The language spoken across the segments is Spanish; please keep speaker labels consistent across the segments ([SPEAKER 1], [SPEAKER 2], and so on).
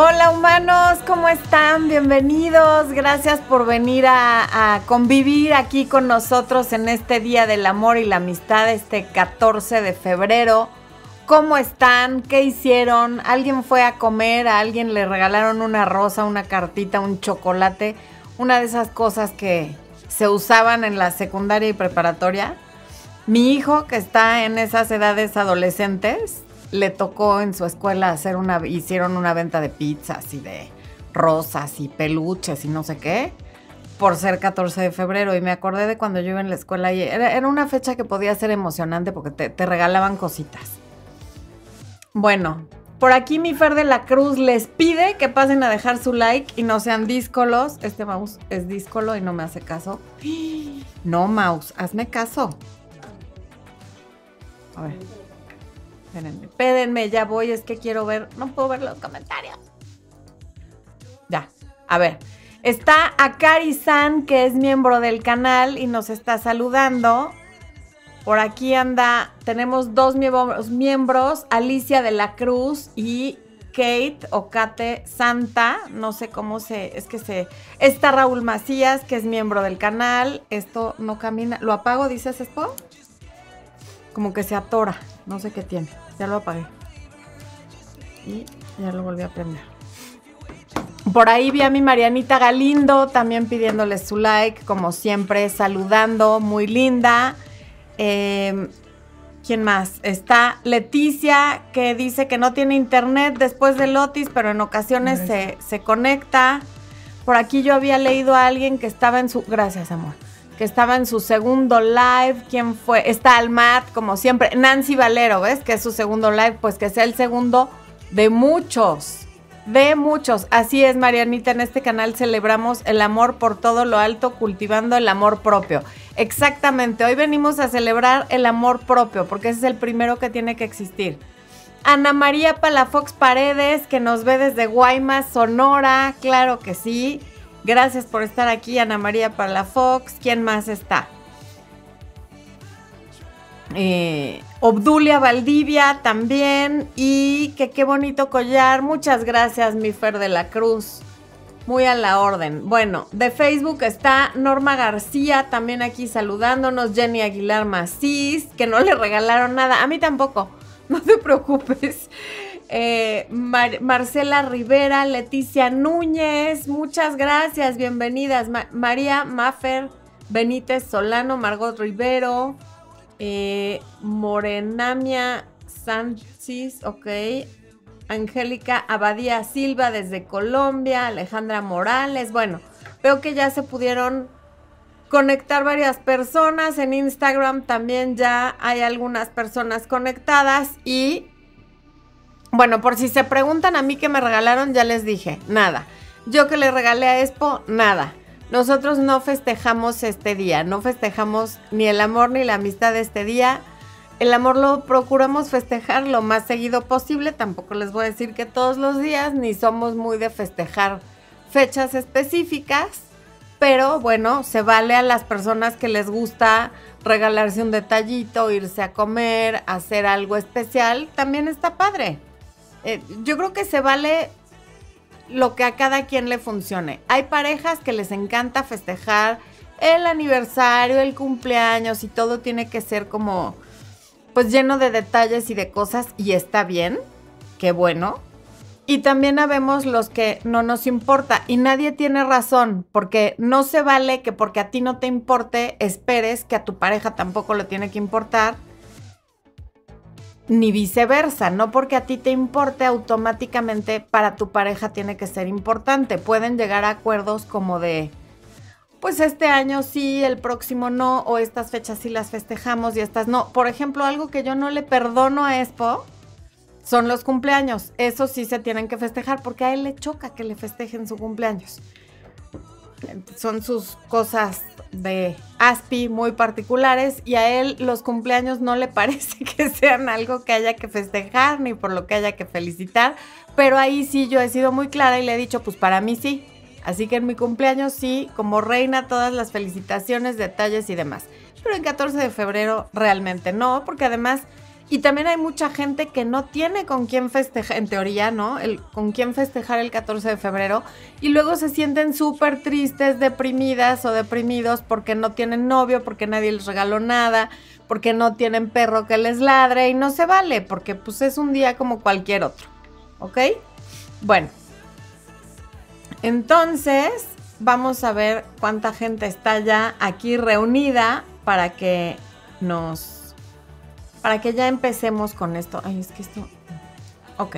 [SPEAKER 1] Hola humanos, ¿cómo están? Bienvenidos. Gracias por venir a, convivir aquí con nosotros en este Día del Amor y la Amistad, este 14 de febrero. ¿Cómo están? ¿Qué hicieron? ¿Alguien fue a comer? ¿A alguien le regalaron una rosa, una cartita, un chocolate? Una de esas cosas que se usaban en la secundaria y preparatoria. Mi hijo, que está en esas edades adolescentes, le tocó en su escuela hacer una, hicieron una venta de pizzas y de rosas y peluches y no sé qué, por ser 14 de febrero. Y me acordé de cuando yo iba en la escuela y era, una fecha que podía ser emocionante porque te, te, regalaban cositas. Bueno, por aquí mi Fer de la Cruz les pide que pasen a dejar su like y no sean díscolos. Este mouse es díscolo y no me hace caso. No, mouse, hazme caso. A ver. Espérenme, espérenme, ya voy, es que quiero ver, no puedo ver los comentarios. Ya, a ver. Está Akari-san, que es miembro del canal y nos está saludando. Por aquí anda, tenemos dos miembros, miembros, Alicia de la Cruz y Kate o Kate Santa, no sé cómo se, es que se, está Raúl Macías, que es miembro del canal, esto no camina, ¿lo apago, dices, Expo? Como que se atora, no sé qué tiene, ya lo apagué. Y ya lo volví a prender. Por ahí vi a mi Marianita Galindo también pidiéndole su like, como siempre, saludando, muy linda. Eh, ¿Quién más? Está Leticia, que dice que no tiene internet después del Otis, pero en ocasiones se, se, conecta. Por aquí yo había leído a alguien que estaba en su. Gracias, amor. Que estaba en su segundo live. ¿Quién fue? Está Almat, como siempre. Nancy Valero, ¿ves? Que es su segundo live. Pues que sea el segundo de muchos. De muchos. Así es, Marianita. En este canal celebramos el amor por todo lo alto, cultivando el amor propio. Exactamente, hoy venimos a celebrar el amor propio, porque ese es el primero que tiene que existir. Ana María Palafox Paredes, que nos ve desde Guaymas, Sonora, claro que sí. Gracias por estar aquí, Ana María Palafox. ¿Quién más está? Eh, Obdulia Valdivia también. Y que qué bonito collar. Muchas gracias, mi Fer de la Cruz. Muy a la orden. Bueno, de Facebook está Norma García también aquí saludándonos. Jenny Aguilar Macís, que no le regalaron nada. A mí tampoco. No te preocupes. Eh, Mar Marcela Rivera, Leticia Núñez, muchas gracias, bienvenidas. Ma María Maffer, Benítez Solano, Margot Rivero, eh, Morenamia Sánchez, ok. Angélica Abadía Silva desde Colombia, Alejandra Morales. Bueno, veo que ya se pudieron conectar varias personas. En Instagram también ya hay algunas personas conectadas. Y bueno, por si se preguntan a mí que me regalaron, ya les dije, nada. Yo que le regalé a Expo, nada. Nosotros no festejamos este día, no festejamos ni el amor ni la amistad de este día el amor lo procuramos festejar lo más seguido posible. Tampoco les voy a decir que todos los días, ni somos muy de festejar fechas específicas. Pero bueno, se vale a las personas que les gusta regalarse un detallito, irse a comer, hacer algo especial. También está padre. Eh, yo creo que se vale lo que a cada quien le funcione. Hay parejas que les encanta festejar el aniversario, el cumpleaños y todo tiene que ser como pues lleno de detalles y de cosas y está bien, qué bueno. Y también habemos los que no nos importa y nadie tiene razón, porque no se vale que porque a ti no te importe, esperes que a tu pareja tampoco lo tiene que importar, ni viceversa, no porque a ti te importe automáticamente para tu pareja tiene que ser importante. Pueden llegar a acuerdos como de, pues este año sí, el próximo no, o estas fechas sí las festejamos y estas no. Por ejemplo, algo que yo no le perdono a Expo son los cumpleaños. Eso sí se tienen que festejar porque a él le choca que le festejen su cumpleaños. Son sus cosas de ASPI muy particulares y a él los cumpleaños no le parece que sean algo que haya que festejar ni por lo que haya que felicitar. Pero ahí sí yo he sido muy clara y le he dicho, pues para mí sí Así que en mi cumpleaños sí, como reina, todas las felicitaciones, detalles y demás. Pero en 14 de febrero realmente no, porque además Y también hay mucha gente que no tiene con quién festejar, en teoría, ¿no? El, con quién festejar el 14 de febrero. Y luego se sienten súper tristes, deprimidas o deprimidos porque no tienen novio, porque nadie les regaló nada, porque no tienen perro que les ladre y no se vale, porque pues es un día como cualquier otro. ¿Ok? Bueno. Entonces, vamos a ver cuánta gente está ya aquí reunida para que nos para que ya empecemos con esto. Ay, es que esto... Ok,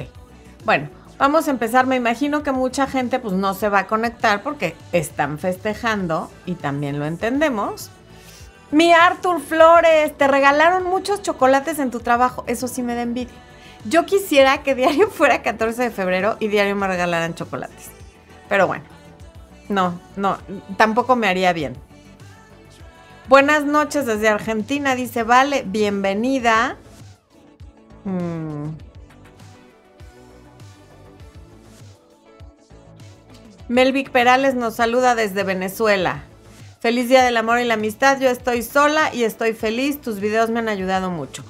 [SPEAKER 1] bueno, vamos a empezar. Me imagino que mucha gente pues no se va a conectar porque están festejando y también lo entendemos. Mi Arthur Flores, te regalaron muchos chocolates en tu trabajo. Eso sí me da envidia. Yo quisiera que diario fuera 14 de febrero y diario me regalaran chocolates. Pero bueno, no, no, tampoco me haría bien. Buenas noches desde Argentina, dice Vale, bienvenida. Mm. Melvic Perales nos saluda desde Venezuela. Feliz Día del Amor y la Amistad. Yo estoy sola y estoy feliz. Tus videos me han ayudado mucho.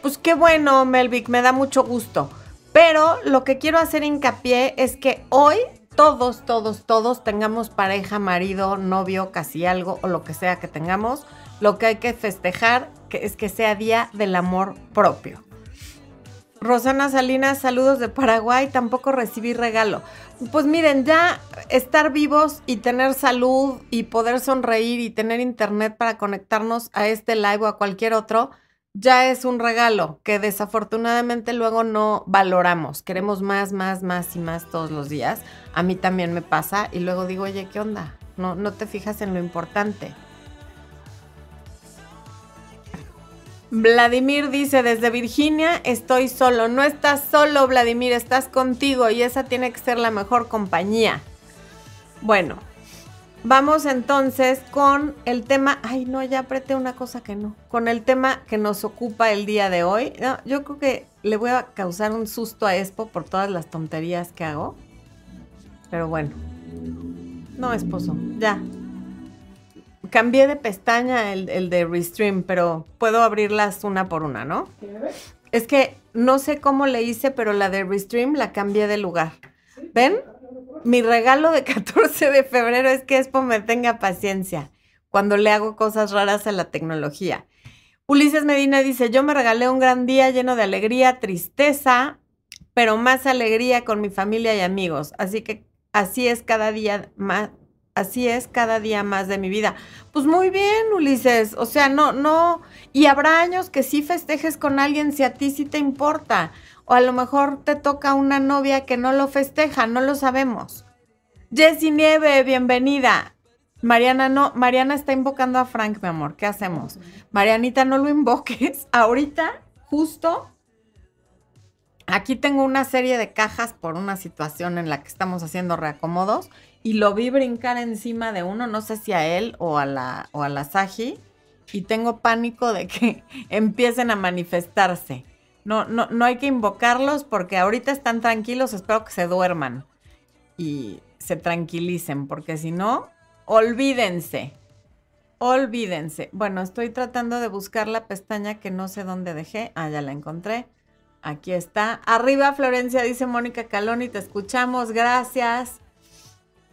[SPEAKER 1] Pues qué bueno, Melvic, me da mucho gusto. Pero lo que quiero hacer hincapié es que hoy todos, todos, todos tengamos pareja, marido, novio, casi algo o lo que sea que tengamos, lo que hay que festejar es que sea día del amor propio. Rosana Salinas, saludos de Paraguay, tampoco recibí regalo. Pues miren, ya estar vivos y tener salud y poder sonreír y tener internet para conectarnos a este live o a cualquier otro, ya es un regalo que desafortunadamente luego no valoramos. Queremos más, más, más y más todos los días. A mí también me pasa y luego digo, oye, ¿qué onda? No, no te fijas en lo importante. Vladimir dice, desde Virginia estoy solo. No estás solo, Vladimir, estás contigo y esa tiene que ser la mejor compañía. Bueno, Vamos entonces con el tema. Ay, no, ya apreté una cosa que no. Con el tema que nos ocupa el día de hoy. yo creo que le voy a causar un susto a Expo por todas las tonterías que hago. Pero bueno. No, esposo, ya. Cambié de pestaña el, el de Restream, pero puedo abrirlas una por una, ¿no? Es que no sé cómo le hice, pero la de Restream la cambié de lugar. ¿Ven? Mi regalo de 14 de febrero es que Expo me tenga paciencia cuando le hago cosas raras a la tecnología. Ulises Medina dice, yo me regalé un gran día lleno de alegría, tristeza, pero más alegría con mi familia y amigos. Así que así es cada día más, así es cada día más de mi vida. Pues muy bien, Ulises. O sea, no, no. Y habrá años que sí festejes con alguien si a ti sí te importa o a lo mejor te toca una novia que no lo festeja, no lo sabemos. Jessie Nieve, bienvenida. Mariana no, Mariana está invocando a Frank, mi amor. ¿Qué hacemos? Marianita, no lo invoques. Ahorita, justo, aquí tengo una serie de cajas por una situación en la que estamos haciendo reacomodos y lo vi brincar encima de uno, no sé si a él o a la, o a la Saji, y tengo pánico de que empiecen a manifestarse. No, no, no hay que invocarlos porque ahorita están tranquilos, espero que se duerman y se tranquilicen, porque si no, olvídense. Olvídense. Bueno, estoy tratando de buscar la pestaña que no sé dónde dejé. Ah, ya la encontré. Aquí está. Arriba, Florencia, dice Mónica Caloni, te escuchamos. Gracias.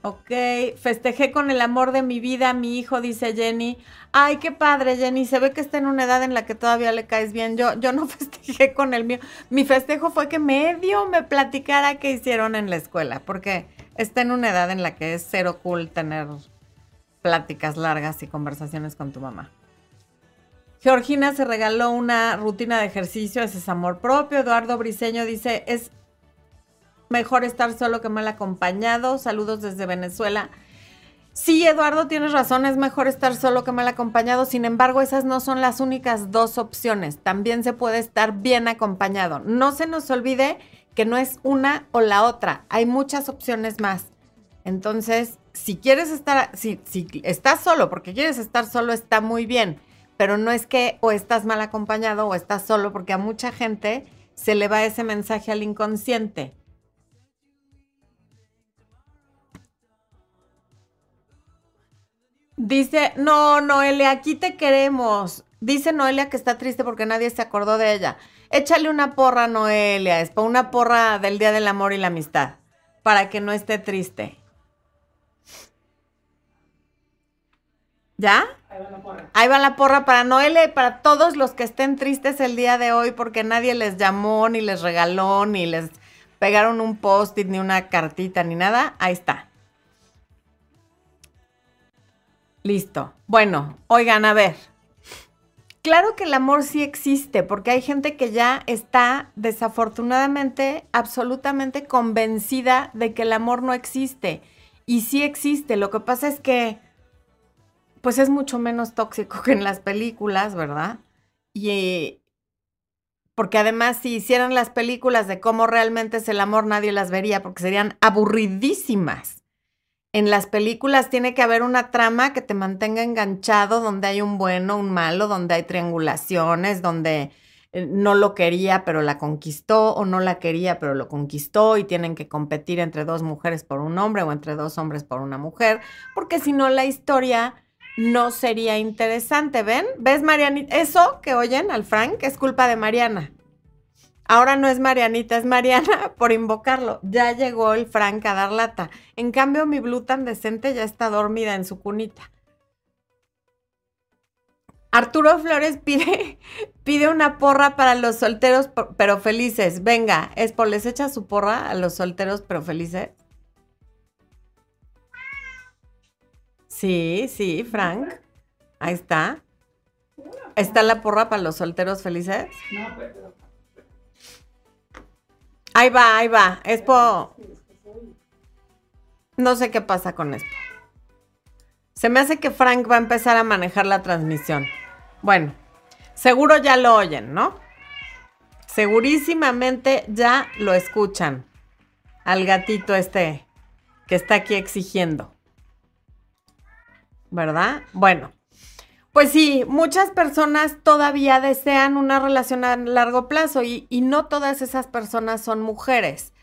[SPEAKER 1] Ok, festejé con el amor de mi vida, mi hijo, dice Jenny. Ay, qué padre, Jenny. Se ve que está en una edad en la que todavía le caes bien. Yo, yo no festejé con el mío. Mi festejo fue que medio me platicara qué hicieron en la escuela, porque está en una edad en la que es cero cool tener pláticas largas y conversaciones con tu mamá. Georgina se regaló una rutina de ejercicio, ese es amor propio. Eduardo Briseño dice, es mejor estar solo que mal acompañado. Saludos desde Venezuela. Sí, Eduardo, tienes razón, es mejor estar solo que mal acompañado. Sin embargo, esas no son las únicas dos opciones. También se puede estar bien acompañado. No se nos olvide que no es una o la otra. Hay muchas opciones más. Entonces, si quieres estar, si, estás solo, porque quieres estar solo, está muy bien. Pero no es que o estás mal acompañado o estás solo, porque a mucha gente se le va ese mensaje al inconsciente Dice, no, Noelia, aquí te queremos. Dice Noelia que está triste porque nadie se acordó de ella. Échale una porra Noelia, es una porra del Día del Amor y la Amistad, para que no esté triste. ¿Ya? Ahí va la porra. Ahí va la porra para Noelia y para todos los que estén tristes el día de hoy porque nadie les llamó, ni les regaló, ni les pegaron un post-it, ni una cartita, ni nada. Ahí está. Listo. Bueno, oigan, a ver. Claro que el amor sí existe, porque hay gente que ya está desafortunadamente absolutamente convencida de que el amor no existe. Y sí existe. Lo que pasa es que, pues es mucho menos tóxico que en las películas, ¿verdad? Y porque además si hicieran las películas de cómo realmente es el amor, nadie las vería, porque serían aburridísimas en las películas tiene que haber una trama que te mantenga enganchado, donde hay un bueno, un malo, donde hay triangulaciones, donde eh, no lo quería pero la conquistó o no la quería pero lo conquistó y tienen que competir entre dos mujeres por un hombre o entre dos hombres por una mujer, porque si no la historia no sería interesante, ¿ven? ¿Ves Mariana? Eso que oyen al Frank es culpa de Mariana. Ahora no es Marianita, es Mariana por invocarlo. Ya llegó el Frank a dar lata. En cambio, mi Blue tan decente ya está dormida en su cunita. Arturo Flores pide, pide una porra para los solteros pero felices. Venga, Espo, ¿les echa su porra a los solteros pero felices? Sí, sí, Frank. Ahí está. ¿Está la porra para los solteros felices? No, pero... Ahí va, ahí va. Expo. No sé qué pasa con esto. Se me hace que Frank va a empezar a manejar la transmisión. Bueno, seguro ya lo oyen, ¿no? Segurísimamente ya lo escuchan. Al gatito este que está aquí exigiendo. ¿Verdad? Bueno, pues sí, muchas personas todavía desean una relación a largo plazo y, no todas esas personas son mujeres.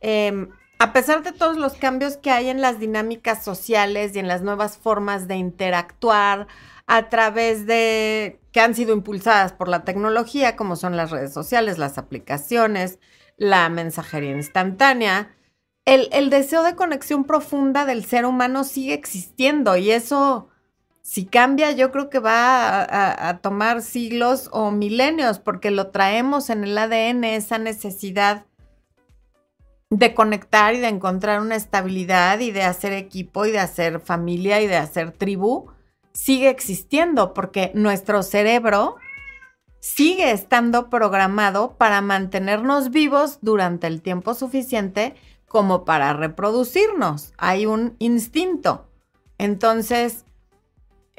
[SPEAKER 1] Em, a pesar de todos los cambios que hay en las dinámicas sociales y en las nuevas formas de interactuar a través de que han sido impulsadas por la tecnología, como son las redes sociales, las aplicaciones, la mensajería instantánea, el, el deseo de conexión profunda del ser humano sigue existiendo y eso si cambia, yo creo que va a, tomar siglos o milenios, porque lo traemos en el ADN, esa necesidad de conectar y de encontrar una estabilidad y de hacer equipo y de hacer familia y de hacer tribu, sigue existiendo, porque nuestro cerebro sigue estando programado para mantenernos vivos durante el tiempo suficiente como para reproducirnos. Hay un instinto. Entonces,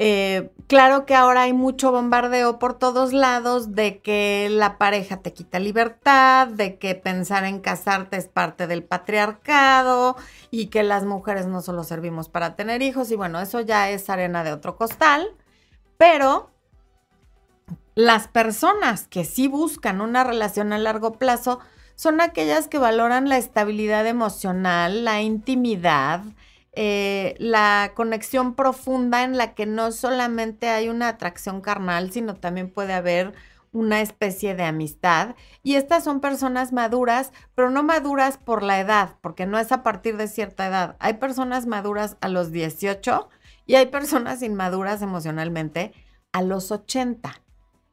[SPEAKER 1] eh, claro que ahora hay mucho bombardeo por todos lados de que la pareja te quita libertad, de que pensar en casarte es parte del patriarcado y que las mujeres no solo servimos para tener hijos y bueno, eso ya es arena de otro costal, pero las personas que sí buscan una relación a largo plazo son aquellas que valoran la estabilidad emocional, la intimidad, eh, la conexión profunda en la que no solamente hay una atracción carnal, sino también puede haber una especie de amistad. Y estas son personas maduras, pero no maduras por la edad, porque no es a partir de cierta edad. Hay personas maduras a los 18 y hay personas inmaduras emocionalmente a los 80.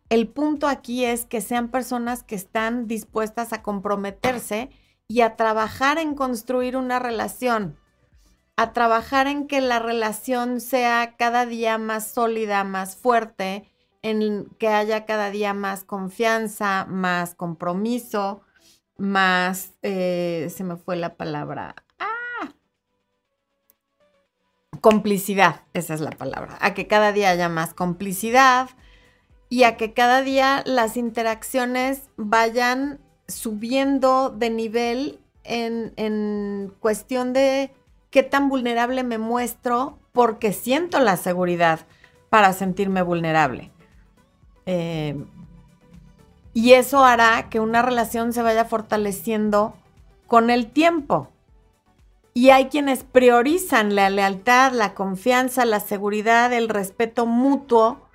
[SPEAKER 1] El punto aquí es que sean personas que están dispuestas a comprometerse y a trabajar en construir una relación a trabajar en que la relación sea cada día más sólida, más fuerte, en que haya cada día más confianza, más compromiso, más, eh, se me fue la palabra, ¡ah! complicidad, esa es la palabra, a que cada día haya más complicidad y a que cada día las interacciones vayan subiendo de nivel en, en cuestión de qué tan vulnerable me muestro porque siento la seguridad para sentirme vulnerable. Eh, y eso hará que una relación se vaya fortaleciendo con el tiempo. Y hay quienes priorizan la lealtad, la confianza, la seguridad, el respeto mutuo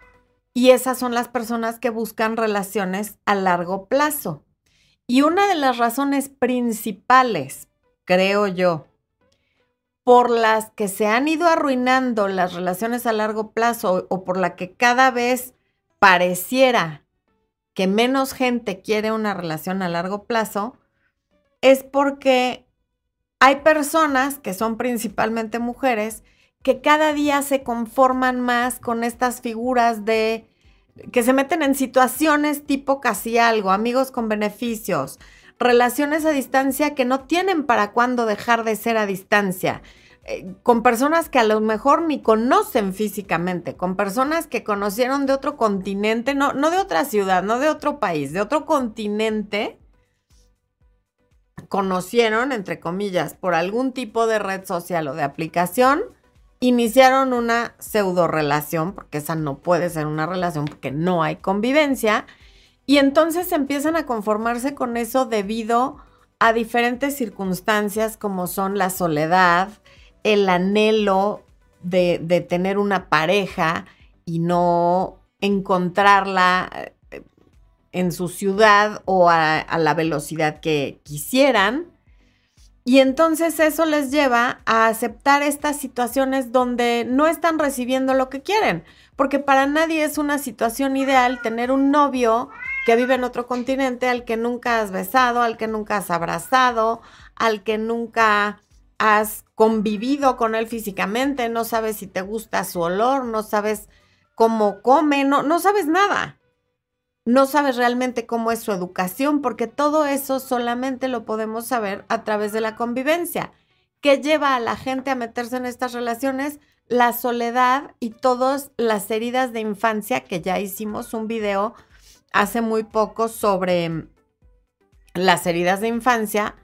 [SPEAKER 1] Y esas son las personas que buscan relaciones a largo plazo. Y una de las razones principales, creo yo, por las que se han ido arruinando las relaciones a largo plazo o por la que cada vez pareciera que menos gente quiere una relación a largo plazo, es porque hay personas, que son principalmente mujeres, que cada día se conforman más con estas figuras de que se meten en situaciones tipo casi algo, amigos con beneficios, relaciones a distancia que no tienen para cuándo dejar de ser a distancia, eh, con personas que a lo mejor ni conocen físicamente, con personas que conocieron de otro continente, no, no de otra ciudad, no de otro país, de otro continente, conocieron, entre comillas, por algún tipo de red social o de aplicación, iniciaron una pseudo relación, porque esa no puede ser una relación porque no hay convivencia, y entonces empiezan a conformarse con eso debido a diferentes circunstancias como son la soledad, el anhelo de, tener una pareja y no encontrarla eh, en su ciudad o a, la velocidad que quisieran. Y entonces eso les lleva a aceptar estas situaciones donde no están recibiendo lo que quieren, porque para nadie es una situación ideal tener un novio que vive en otro continente al que nunca has besado, al que nunca has abrazado, al que nunca has convivido con él físicamente, no sabes si te gusta su olor, no sabes cómo come, no, no sabes nada. No sabes realmente cómo es su educación, porque todo eso solamente lo podemos saber a través de la convivencia. ¿Qué lleva a la gente a meterse en estas relaciones? La soledad y todas las heridas de infancia, que ya hicimos un video hace muy poco sobre las heridas de infancia,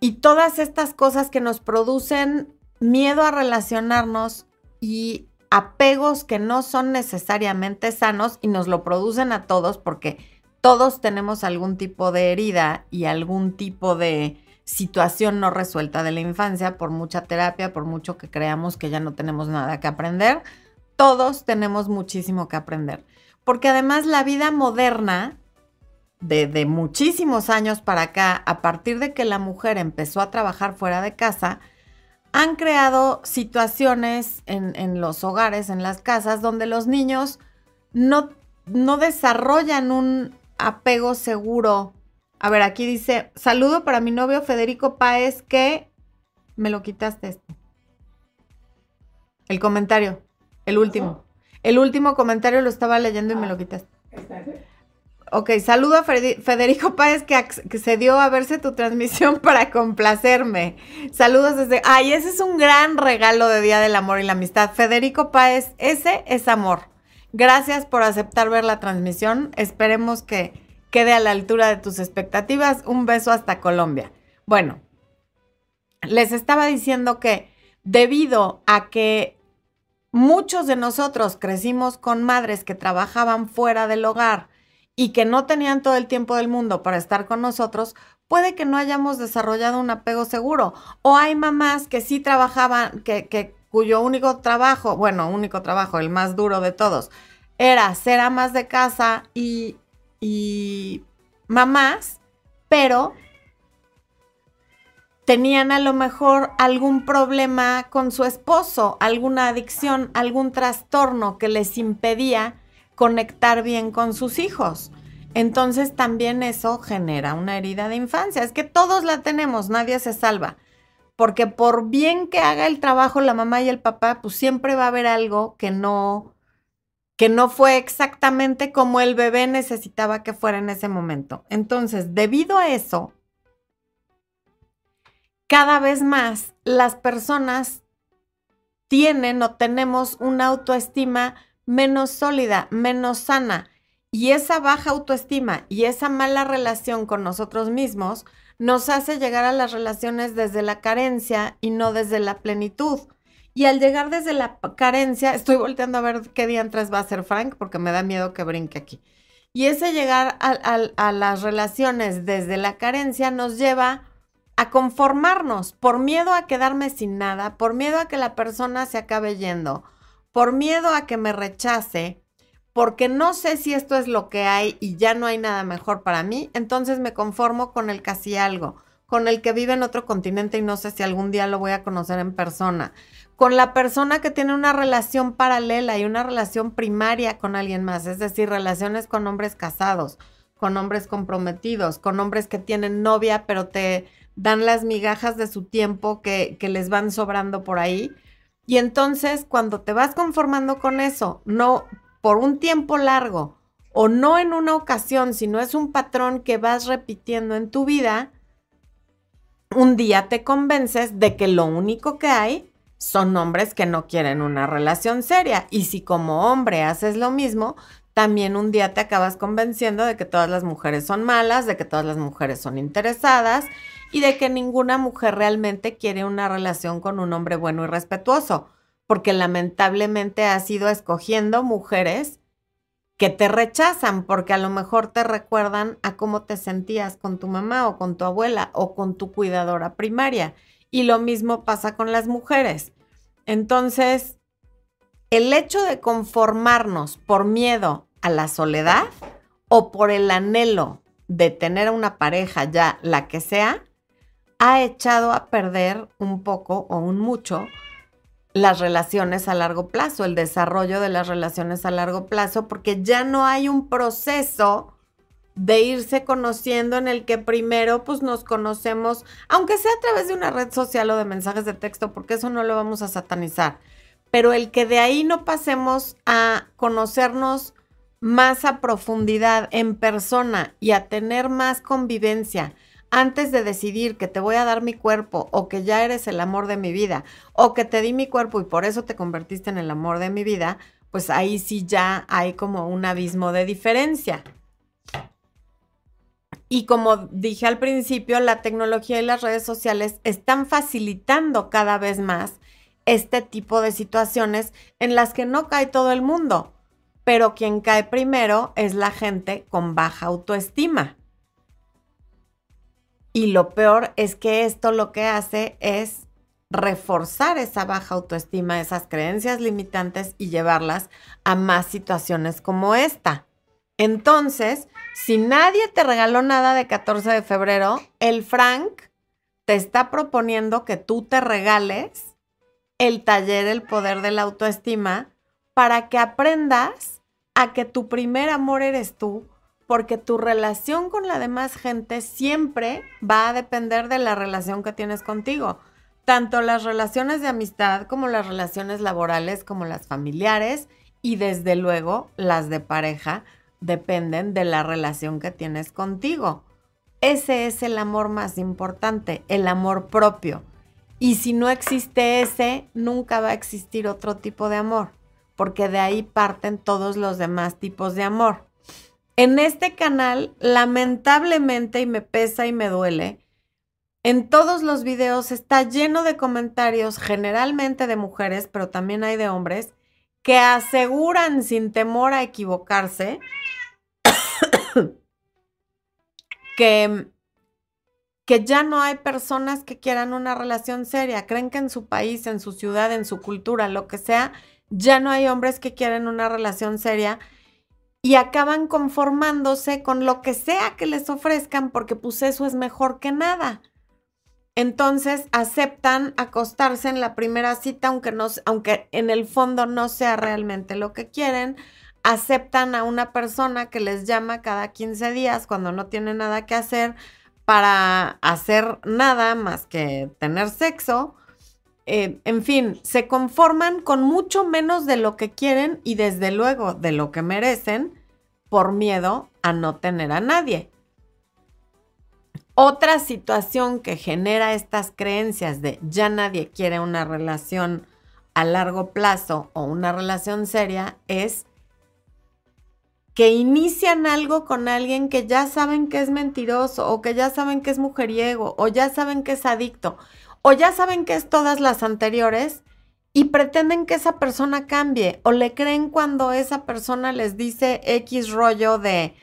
[SPEAKER 1] y todas estas cosas que nos producen miedo a relacionarnos y apegos que no son necesariamente sanos y nos lo producen a todos porque todos tenemos algún tipo de herida y algún tipo de situación no resuelta de la infancia por mucha terapia, por mucho que creamos que ya no tenemos nada que aprender. Todos tenemos muchísimo que aprender. Porque además la vida moderna de, muchísimos años para acá, a partir de que la mujer empezó a trabajar fuera de casa, han creado situaciones en, los hogares, en las casas, donde los niños no, no desarrollan un apego seguro. A ver, aquí dice, saludo para mi novio Federico Páez que me lo quitaste. El comentario, el último. El último comentario lo estaba leyendo y me lo quitaste. Ok, saludo a Federico Páez que accedió a verse tu transmisión para complacerme. Saludos desde... Ay, ese es un gran regalo de Día del Amor y la Amistad. Federico Páez, ese es amor. Gracias por aceptar ver la transmisión. Esperemos que quede a la altura de tus expectativas. Un beso hasta Colombia. Bueno, les estaba diciendo que debido a que muchos de nosotros crecimos con madres que trabajaban fuera del hogar, y que no tenían todo el tiempo del mundo para estar con nosotros, puede que no hayamos desarrollado un apego seguro. O hay mamás que sí trabajaban, que, cuyo único trabajo, bueno, único trabajo, el más duro de todos, era ser amas de casa y, y mamás, pero tenían a lo mejor algún problema con su esposo, alguna adicción, algún trastorno que les impedía conectar bien con sus hijos. Entonces también eso genera una herida de infancia. Es que todos la tenemos, nadie se salva. Porque por bien que haga el trabajo la mamá y el papá, pues siempre va a haber algo que no que no fue exactamente como el bebé necesitaba que fuera en ese momento. Entonces, debido a eso, cada vez más las personas tienen o tenemos una autoestima menos sólida, menos sana. Y esa baja autoestima y esa mala relación con nosotros mismos nos hace llegar a las relaciones desde la carencia y no desde la plenitud. Y al llegar desde la carencia, estoy volteando a ver qué día antes va a ser Frank porque me da miedo que brinque aquí. Y ese llegar a, a las relaciones desde la carencia nos lleva a conformarnos por miedo a quedarme sin nada, por miedo a que la persona se acabe yendo, por miedo a que me rechace, porque no sé si esto es lo que hay y ya no hay nada mejor para mí, entonces me conformo con el casi algo, con el que vive en otro continente y no sé si algún día lo voy a conocer en persona, con la persona que tiene una relación paralela y una relación primaria con alguien más, es decir, relaciones con hombres casados, con hombres comprometidos, con hombres que tienen novia pero te dan las migajas de su tiempo que, que les van sobrando por ahí. Y entonces cuando te vas conformando con eso, no por un tiempo largo o no en una ocasión, sino es un patrón que vas repitiendo en tu vida, un día te convences de que lo único que hay son hombres que no quieren una relación seria. Y si como hombre haces lo mismo, también un día te acabas convenciendo de que todas las mujeres son malas, de que todas las mujeres son interesadas y de que ninguna mujer realmente quiere una relación con un hombre bueno y respetuoso, porque lamentablemente has ido escogiendo mujeres que te rechazan porque a lo mejor te recuerdan a cómo te sentías con tu mamá o con tu abuela o con tu cuidadora primaria. Y lo mismo pasa con las mujeres. Entonces, el hecho de conformarnos por miedo a la soledad o por el anhelo de tener una pareja ya, la que sea, ha echado a perder un poco o un mucho las relaciones a largo plazo, el desarrollo de las relaciones a largo plazo, porque ya no hay un proceso de irse conociendo en el que primero pues nos conocemos, aunque sea a través de una red social o de mensajes de texto, porque eso no lo vamos a satanizar, pero el que de ahí no pasemos a conocernos más a profundidad en persona y a tener más convivencia antes de decidir que te voy a dar mi cuerpo o que ya eres el amor de mi vida o que te di mi cuerpo y por eso te convertiste en el amor de mi vida, pues ahí sí ya hay como un abismo de diferencia. Y como dije al principio, la tecnología y las redes sociales están facilitando cada vez más este tipo de situaciones en las que no cae todo el mundo, pero quien cae primero es la gente con baja autoestima. Y lo peor es que esto lo que hace es reforzar esa baja autoestima, esas creencias limitantes y llevarlas a más situaciones como esta. Entonces, si nadie te regaló nada de 14 de febrero, el Frank te está proponiendo que tú te regales el taller El Poder de la Autoestima para que aprendas a que tu primer amor eres tú, porque tu relación con la demás gente siempre va a depender de la relación que tienes contigo. Tanto las relaciones de amistad como las relaciones laborales, como las familiares y desde luego las de pareja dependen de la relación que tienes contigo. Ese es el amor más importante, el amor propio. Y si no existe ese, nunca va a existir otro tipo de amor, porque de ahí parten todos los demás tipos de amor. En este canal, lamentablemente, y me pesa y me duele, en todos los videos está lleno de comentarios, generalmente de mujeres, pero también hay de hombres, que aseguran sin temor a equivocarse que, que ya no hay personas que quieran una relación seria. Creen que en su país, en su ciudad, en su cultura, lo que sea, ya no hay hombres que quieren una relación seria y acaban conformándose con lo que sea que les ofrezcan porque pues eso es mejor que nada. Entonces aceptan acostarse en la primera cita, aunque, no, aunque en el fondo no sea realmente lo que quieren. Aceptan a una persona que les llama cada 15 días cuando no tiene nada que hacer para hacer nada más que tener sexo. Eh, en fin, se conforman con mucho menos de lo que quieren y desde luego de lo que merecen por miedo a no tener a nadie. Otra situación que genera estas creencias de ya nadie quiere una relación a largo plazo o una relación seria es que inician algo con alguien que ya saben que es mentiroso o que ya saben que es mujeriego o ya saben que es adicto o ya saben que es todas las anteriores y pretenden que esa persona cambie o le creen cuando esa persona les dice X rollo de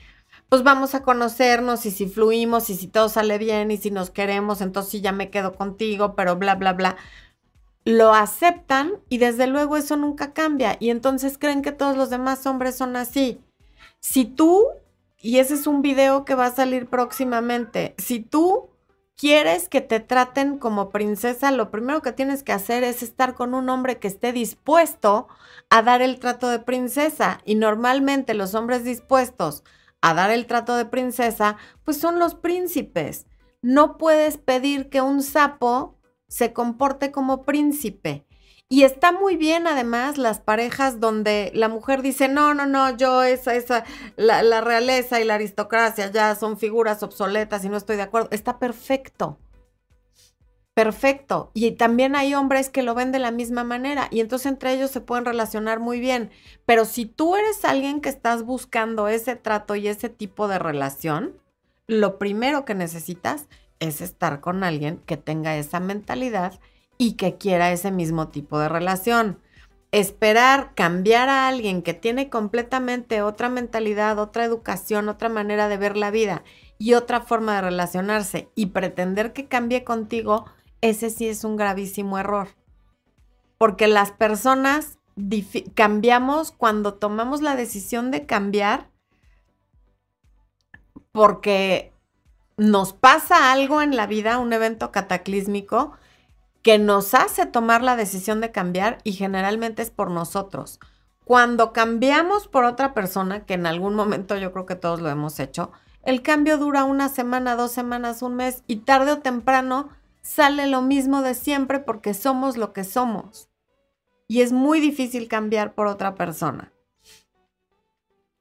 [SPEAKER 1] pues vamos a conocernos y si fluimos y si todo sale bien y si nos queremos, entonces sí ya me quedo contigo, pero bla, bla, bla. lo aceptan y desde luego eso nunca cambia y entonces creen que todos los demás hombres son así. Si tú, y ese es un video que va a salir próximamente, si tú quieres que te traten como princesa, lo primero que tienes que hacer es estar con un hombre que esté dispuesto a dar el trato de princesa. Y normalmente los hombres dispuestos a dar el trato de princesa, pues son los príncipes. No puedes pedir que un sapo se comporte como príncipe. Y está muy bien además las parejas donde la mujer dice, no, no, no, yo esa, esa, la, la, realeza y la aristocracia ya son figuras obsoletas y no estoy de acuerdo. Está perfecto. Perfecto. Y también hay hombres que lo ven de la misma manera y entonces entre ellos se pueden relacionar muy bien. Pero si tú eres alguien que estás buscando ese trato y ese tipo de relación, lo primero que necesitas es estar con alguien que tenga esa mentalidad y que quiera ese mismo tipo de relación. Esperar cambiar a alguien que tiene completamente otra mentalidad, otra educación, otra manera de ver la vida y otra forma de relacionarse y pretender que cambie contigo, ese sí es un gravísimo error. Porque las personas cambiamos cuando tomamos la decisión de cambiar porque nos pasa algo en la vida, un evento cataclísmico, que nos hace tomar la decisión de cambiar y generalmente es por nosotros. Cuando cambiamos por otra persona, que en algún momento yo creo que todos lo hemos hecho, el cambio dura una semana, dos semanas, un mes y tarde o temprano sale lo mismo de siempre porque somos lo que somos. Y es muy difícil cambiar por otra persona.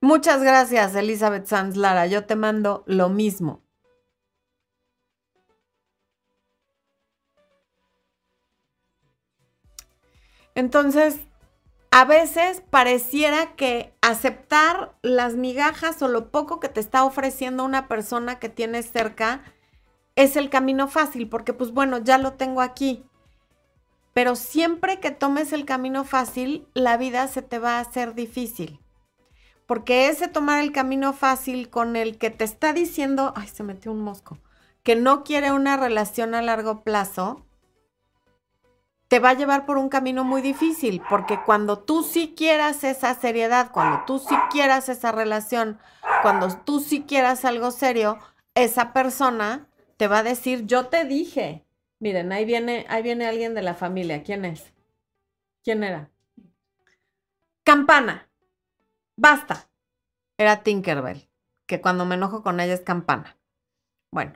[SPEAKER 1] Muchas gracias, Elizabeth Sanz Lara. Yo te mando lo mismo. Entonces, a veces pareciera que aceptar las migajas o lo poco que te está ofreciendo una persona que tienes cerca es el camino fácil, porque pues bueno, ya lo tengo aquí. Pero siempre que tomes el camino fácil, la vida se te va a hacer difícil. Porque ese tomar el camino fácil con el que te está diciendo, ay, se metió un mosco, que no quiere una relación a largo plazo, te va a llevar por un camino muy difícil, porque cuando tú sí quieras esa seriedad, cuando tú sí quieras esa relación, cuando tú sí quieras algo serio, esa persona te va a decir, yo te dije. Miren, ahí viene, ahí viene alguien de la familia. ¿Quién es? ¿Quién era? Campana. Basta. Era Tinkerbell, que cuando me enojo con ella es campana. Bueno,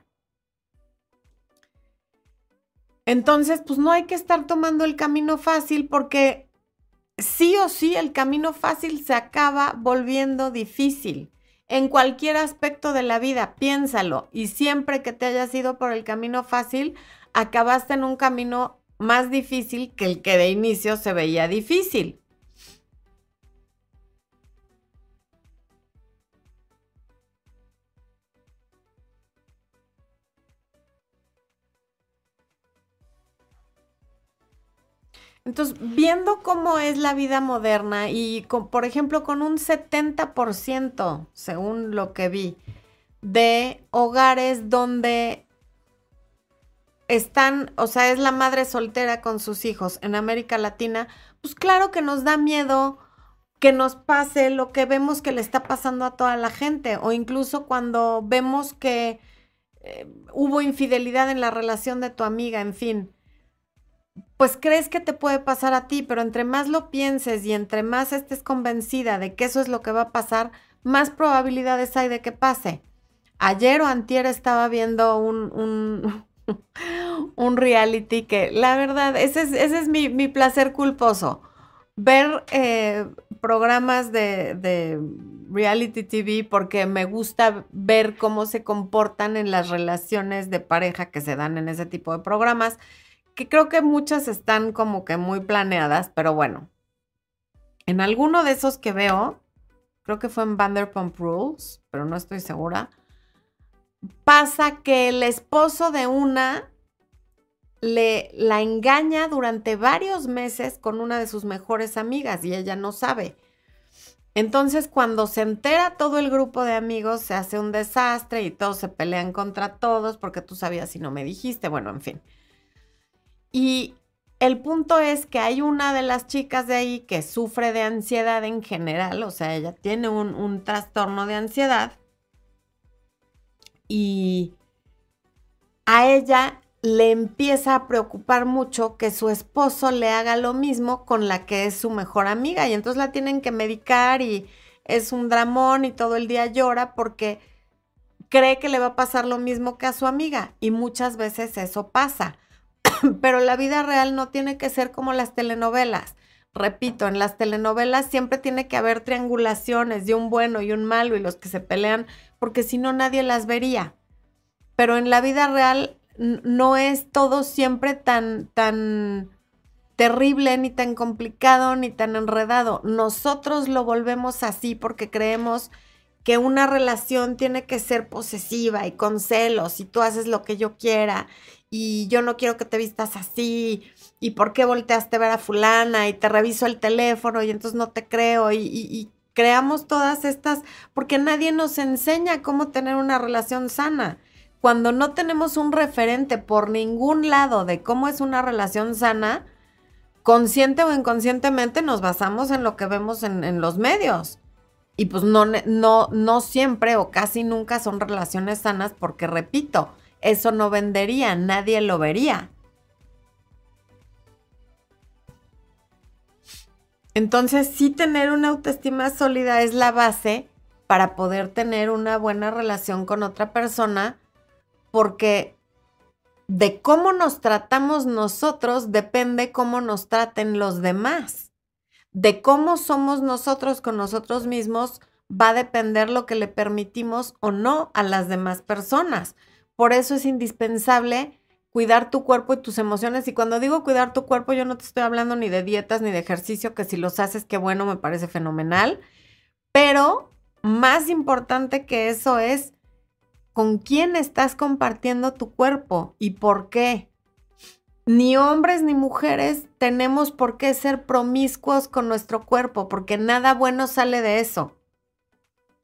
[SPEAKER 1] entonces, pues no hay que estar tomando el camino fácil porque sí o sí el camino fácil se acaba volviendo difícil. En cualquier aspecto de la vida, piénsalo. Y siempre que te hayas ido por el camino fácil, acabaste en un camino más difícil que el que de inicio se veía difícil. Entonces, viendo cómo es la vida moderna y, por ejemplo, con un 70%, según lo que vi, de hogares donde están, o sea, es la madre soltera con sus hijos en América Latina, pues claro que nos da miedo que nos pase lo que vemos que le está pasando a toda la gente, o incluso cuando vemos que eh, hubo infidelidad en la relación de tu amiga, en fin pues crees que te puede pasar a ti, pero entre más lo pienses y entre más estés convencida de que eso es lo que va a pasar, más probabilidades hay de que pase. Ayer o antier estaba viendo un, un, reality que, la verdad, ese es, ese es mi, placer culposo. Ver eh, programas de, de reality TV porque me gusta ver cómo se comportan en las relaciones de pareja que se dan en ese tipo de programas que creo que muchas están como que muy planeadas, pero bueno. En alguno de esos que veo, creo que fue en Vanderpump Rules, pero no estoy segura, pasa que el esposo de una le la engaña durante varios meses con una de sus mejores amigas y ella no sabe. Entonces, cuando se entera todo el grupo de amigos, se hace un desastre y todos se pelean contra todos porque tú sabías y no me dijiste. Bueno, en fin. Y el punto es que hay una de las chicas de ahí que sufre de ansiedad en general, o sea, ella tiene un, un trastorno de ansiedad. Y a ella le empieza a preocupar mucho que su esposo le haga lo mismo con la que es su mejor amiga. Y entonces la tienen que medicar y es un dramón y todo el día llora porque cree que le va a pasar lo mismo que a su amiga. Y muchas veces eso pasa. Pero la vida real no tiene que ser como las telenovelas. Repito, en las telenovelas siempre tiene que haber triangulaciones de un bueno y un malo y los que se pelean, porque si no nadie las vería. Pero en la vida real no es todo siempre tan, tan terrible, ni tan complicado, ni tan enredado. Nosotros lo volvemos así porque creemos que una relación tiene que ser posesiva y con celos y tú haces lo que yo quiera y yo no quiero que te vistas así y por qué volteaste a ver a fulana y te reviso el teléfono y entonces no te creo y, creamos todas estas porque nadie nos enseña cómo tener una relación sana cuando no tenemos un referente por ningún lado de cómo es una relación sana, consciente o inconscientemente nos basamos en lo que vemos en, los medios. Y pues no, no, no siempre o casi nunca son relaciones sanas porque, repito, eso no vendería, nadie lo vería. Entonces, sí tener una autoestima sólida es la base para poder tener una buena relación con otra persona porque de cómo nos tratamos nosotros depende cómo nos traten los demás. De cómo somos nosotros con nosotros mismos va a depender lo que le permitimos o no a las demás personas. Por eso es indispensable cuidar tu cuerpo y tus emociones. Y cuando digo cuidar tu cuerpo, yo no te estoy hablando ni de dietas ni de ejercicio, que si los haces, qué bueno, me parece fenomenal. Pero más importante que eso es con quién estás compartiendo tu cuerpo y por qué. Ni hombres ni mujeres tenemos por qué ser promiscuos con nuestro cuerpo, porque nada bueno sale de eso.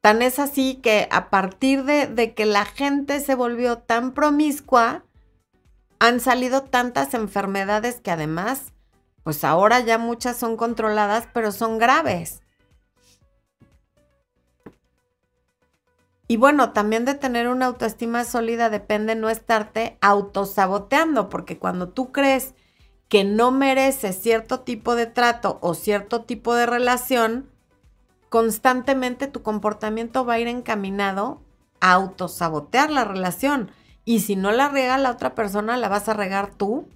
[SPEAKER 1] Tan es así que a partir de, que la gente se volvió tan promiscua, han salido tantas enfermedades que además, pues ahora ya muchas son controladas, pero son graves. Y bueno, también de tener una autoestima sólida depende no estarte autosaboteando, porque cuando tú crees que no mereces cierto tipo de trato o cierto tipo de relación, constantemente tu comportamiento va a ir encaminado a autosabotear la relación. Y si no la riega la otra persona, la vas a regar tú,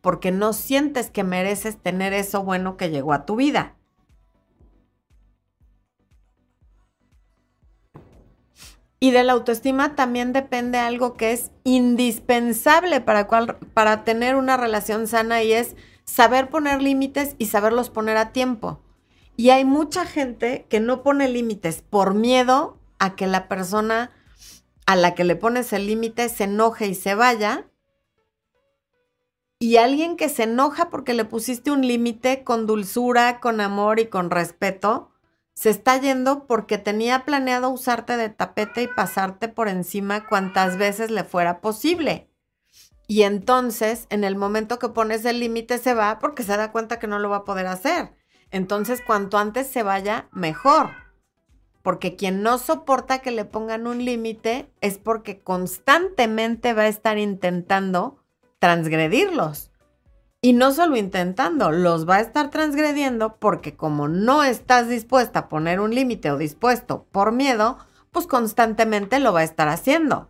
[SPEAKER 1] porque no sientes que mereces tener eso bueno que llegó a tu vida. Y de la autoestima también depende algo que es indispensable para, para tener una relación sana y es saber poner límites y saberlos poner a tiempo. Y hay mucha gente que no pone límites por miedo a que la persona a la que le pones el límite se enoje y se vaya. Y alguien que se enoja porque le pusiste un límite con dulzura, con amor y con respeto, se está yendo porque tenía planeado usarte de tapete y pasarte por encima cuantas veces le fuera posible. Y entonces, en el momento que pones el límite, se va porque se da cuenta que no lo va a poder hacer. Entonces, cuanto antes se vaya, mejor. Porque quien no soporta que le pongan un límite es porque constantemente va a estar intentando transgredirlos. Y no solo intentando, los va a estar transgrediendo porque como no estás dispuesta a poner un límite o dispuesto por miedo, pues constantemente lo va a estar haciendo.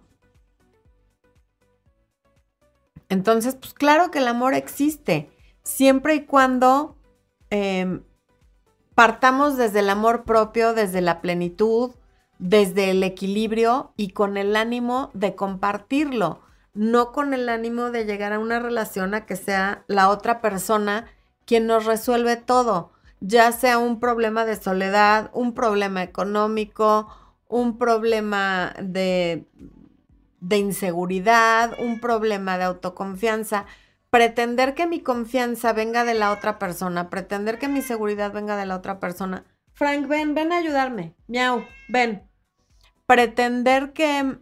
[SPEAKER 1] Entonces, pues claro que el amor existe, siempre y cuando em, partamos desde el amor propio, desde la plenitud, desde el equilibrio y con el ánimo de compartirlo no con el ánimo de llegar a una relación a que sea la otra persona quien nos resuelve todo, ya sea un problema de soledad, un problema económico, un problema de, de inseguridad, un problema de autoconfianza. Pretender que mi confianza venga de la otra persona, pretender que mi seguridad venga de la otra persona. Frank, ven, ven a ayudarme. Miau, ven. Pretender que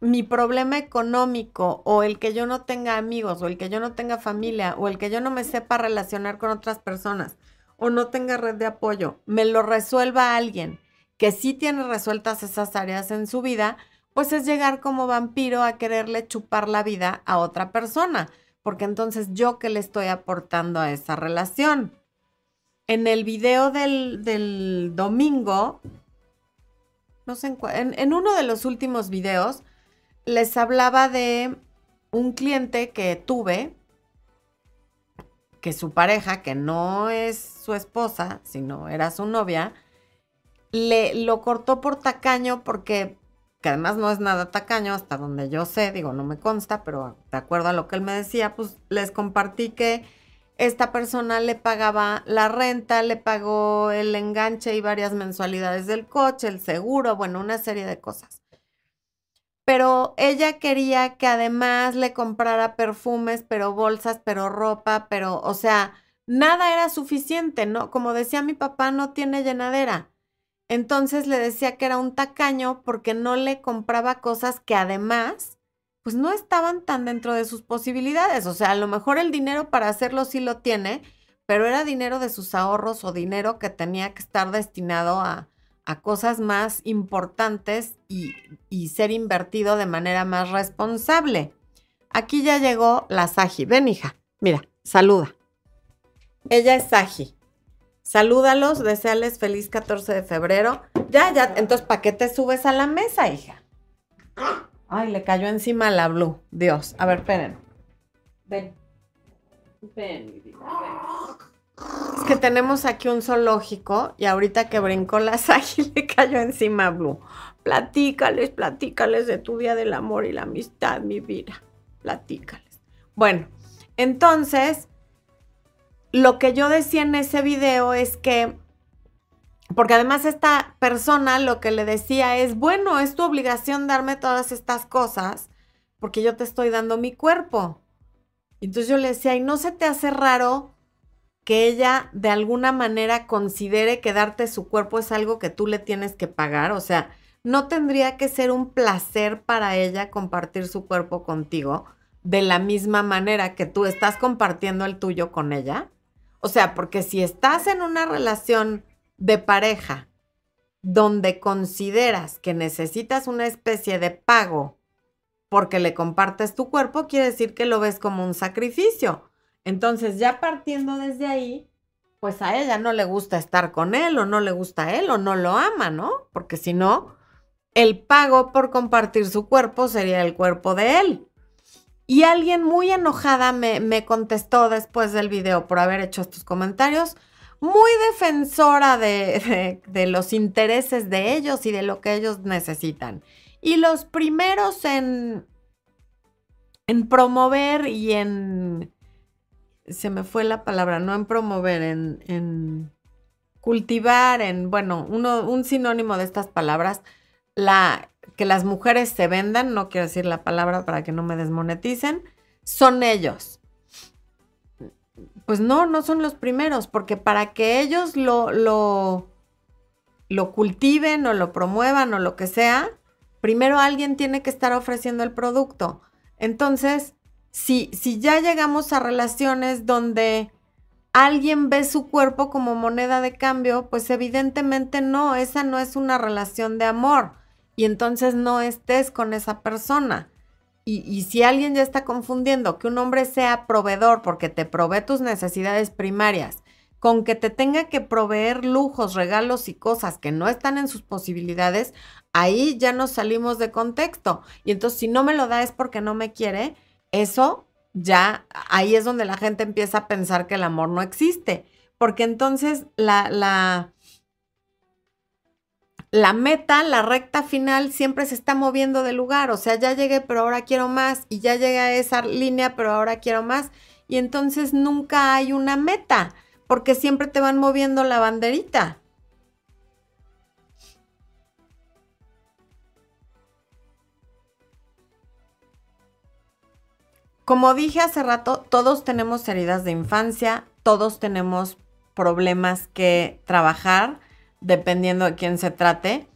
[SPEAKER 1] mi problema económico o el que yo no tenga amigos o el que yo no tenga familia o el que yo no me sepa relacionar con otras personas o no tenga red de apoyo, me lo resuelva alguien que sí tiene resueltas esas áreas en su vida, pues es llegar como vampiro a quererle chupar la vida a otra persona, porque entonces yo qué le estoy aportando a esa relación. En el video del, domingo, no sé, en, en uno de los últimos videos, les hablaba de un cliente que tuve, que su pareja, que no es su esposa, sino era su novia, le lo cortó por tacaño porque, que además no es nada tacaño, hasta donde yo sé, digo, no me consta, pero de acuerdo a lo que él me decía, pues les compartí que esta persona le pagaba la renta, le pagó el enganche y varias mensualidades del coche, el seguro, bueno, una serie de cosas. Pero ella quería que además le comprara perfumes, pero bolsas, pero ropa, pero, o sea, nada era suficiente, ¿no? Como decía mi papá, no tiene llenadera. Entonces le decía que era un tacaño porque no le compraba cosas que además, pues no estaban tan dentro de sus posibilidades. O sea, a lo mejor el dinero para hacerlo sí lo tiene, pero era dinero de sus ahorros o dinero que tenía que estar destinado a, cosas más importantes y, y, ser invertido de manera más responsable. Aquí ya llegó la Saji. Ven, hija. Mira, saluda. Ella es Saji. Salúdalos, deseales feliz 14 de febrero. Ya, ya, entonces, ¿para qué te subes a la mesa, hija? Ay, le cayó encima la Blue. Dios. A ver, esperen. Ven. Ven, mi vida, ven. Es que tenemos aquí un zoológico y ahorita que brincó la Saji le cayó encima a Blue. Platícales, platícales de tu día del amor y la amistad, mi vida. Platícales. Bueno, entonces, lo que yo decía en ese video es que, porque además esta persona lo que le decía es, bueno, es tu obligación darme todas estas cosas porque yo te estoy dando mi cuerpo. Entonces yo le decía, ¿y no se te hace raro que ella de alguna manera considere que darte su cuerpo es algo que tú le tienes que pagar? O sea, ¿no tendría que ser un placer para ella compartir su cuerpo contigo de la misma manera que tú estás compartiendo el tuyo con ella? O sea, porque si estás en una relación de pareja donde consideras que necesitas una especie de pago porque le compartes tu cuerpo, quiere decir que lo ves como un sacrificio. Entonces, ya partiendo desde ahí, pues a ella no le gusta estar con él o no le gusta a él o no lo ama, ¿no? Porque si no, el pago por compartir su cuerpo sería el cuerpo de él. Y alguien muy enojada me, contestó después del video por haber hecho estos comentarios, muy defensora de, los intereses de ellos y de lo que ellos necesitan. Y los primeros en, en promover y en... Se me fue la palabra, no en promover, en, en cultivar, en, bueno, uno, un sinónimo de estas palabras, la, que las mujeres se vendan, no quiero decir la palabra para que no me desmoneticen, son ellos. Pues no, no son los primeros, porque para que ellos lo, lo, lo cultiven o lo promuevan o lo que sea, primero alguien tiene que estar ofreciendo el producto. Entonces, si, si ya llegamos a relaciones donde alguien ve su cuerpo como moneda de cambio, pues evidentemente no, esa no es una relación de amor y entonces no estés con esa persona. Y, si alguien ya está confundiendo que un hombre sea proveedor porque te provee tus necesidades primarias, con que te tenga que proveer lujos, regalos y cosas que no están en sus posibilidades, ahí ya nos salimos de contexto. Y entonces si no me lo da es porque no me quiere, eso ya ahí es donde la gente empieza a pensar que el amor no existe. Porque entonces la, la, la meta, la recta final siempre se está moviendo de lugar. O sea, ya llegué, pero ahora quiero más. Y ya llegué a esa línea, pero ahora quiero más. Y entonces nunca hay una meta, porque siempre te van moviendo la banderita. Como dije hace rato, todos tenemos heridas de infancia, todos tenemos problemas que trabajar dependiendo de quién se trate.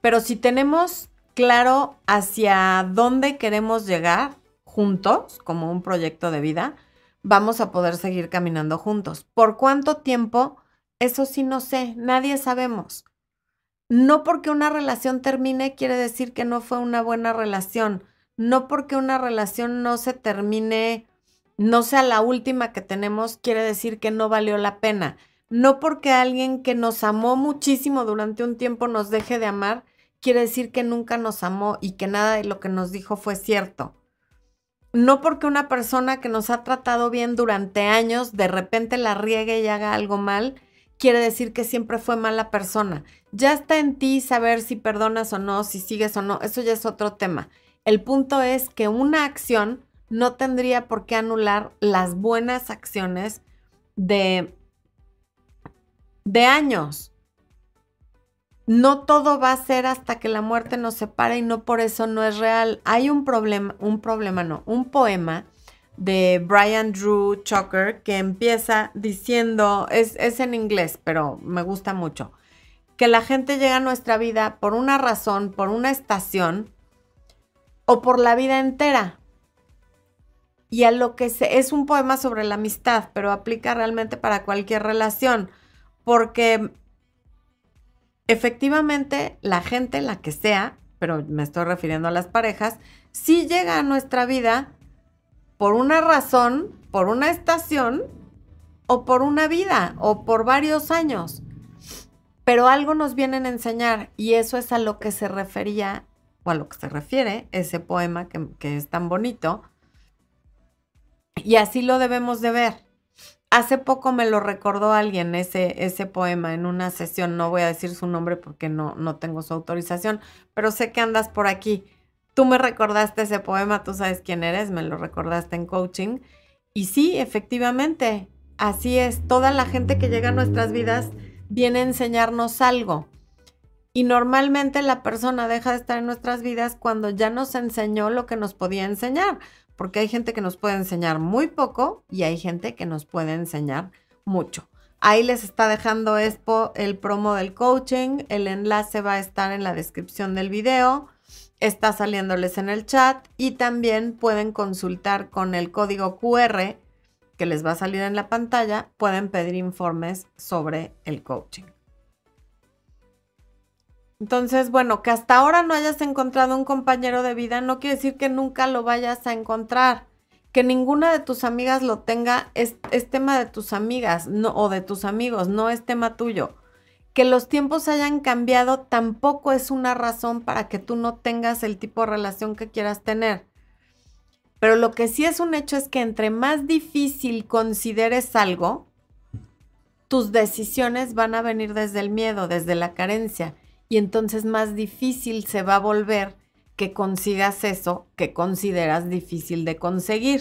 [SPEAKER 1] Pero si tenemos claro hacia dónde queremos llegar juntos, como un proyecto de vida, vamos a poder seguir caminando juntos. ¿Por cuánto tiempo? Eso sí no sé, nadie sabemos. No porque una relación termine quiere decir que no fue una buena relación. No porque una relación no se termine, no sea la última que tenemos, quiere decir que no valió la pena. No porque alguien que nos amó muchísimo durante un tiempo nos deje de amar, quiere decir que nunca nos amó y que nada de lo que nos dijo fue cierto. No porque una persona que nos ha tratado bien durante años de repente la riegue y haga algo mal, quiere decir que siempre fue mala persona. Ya está en ti saber si perdonas o no, si sigues o no, eso ya es otro tema. El punto es que una acción no tendría por qué anular las buenas acciones de, de años. No todo va a ser hasta que la muerte nos separe y no por eso no es real. Hay un problema, un problema no, un poema de Brian Drew Chucker que empieza diciendo, es, es en inglés, pero me gusta mucho, que la gente llega a nuestra vida por una razón, por una estación o por la vida entera. Y a lo que se, es un poema sobre la amistad, pero aplica realmente para cualquier relación, porque efectivamente la gente, la que sea, pero me estoy refiriendo a las parejas, sí llega a nuestra vida por una razón, por una estación o por una vida o por varios años. Pero algo nos vienen a enseñar y eso es a lo que se refería o a lo que se refiere ese poema que, que es tan bonito. Y así lo debemos de ver. Hace poco me lo recordó alguien ese, ese poema en una sesión, no voy a decir su nombre porque no, no tengo su autorización, pero sé que andas por aquí tú me recordaste ese poema, tú sabes quién eres, me lo recordaste en coaching. Y sí, efectivamente, así es. Toda la gente que llega a nuestras vidas viene a enseñarnos algo. Y normalmente la persona deja de estar en nuestras vidas cuando ya nos enseñó lo que nos podía enseñar. Porque hay gente que nos puede enseñar muy poco y hay gente que nos puede enseñar mucho. Ahí les está dejando el promo del coaching. El enlace va a estar en la descripción del video está saliéndoles en el chat y también pueden consultar con el código QR que les va a salir en la pantalla, pueden pedir informes sobre el coaching. Entonces, bueno, que hasta ahora no hayas encontrado un compañero de vida no quiere decir que nunca lo vayas a encontrar. Que ninguna de tus amigas lo tenga es, tema de tus amigas no, o de tus amigos, no es tema tuyo que los tiempos hayan cambiado tampoco es una razón para que tú no tengas el tipo de relación que quieras tener. Pero lo que sí es un hecho es que entre más difícil consideres algo, tus decisiones van a venir desde el miedo, desde la carencia, y entonces más difícil se va a volver que consigas eso que consideras difícil de conseguir.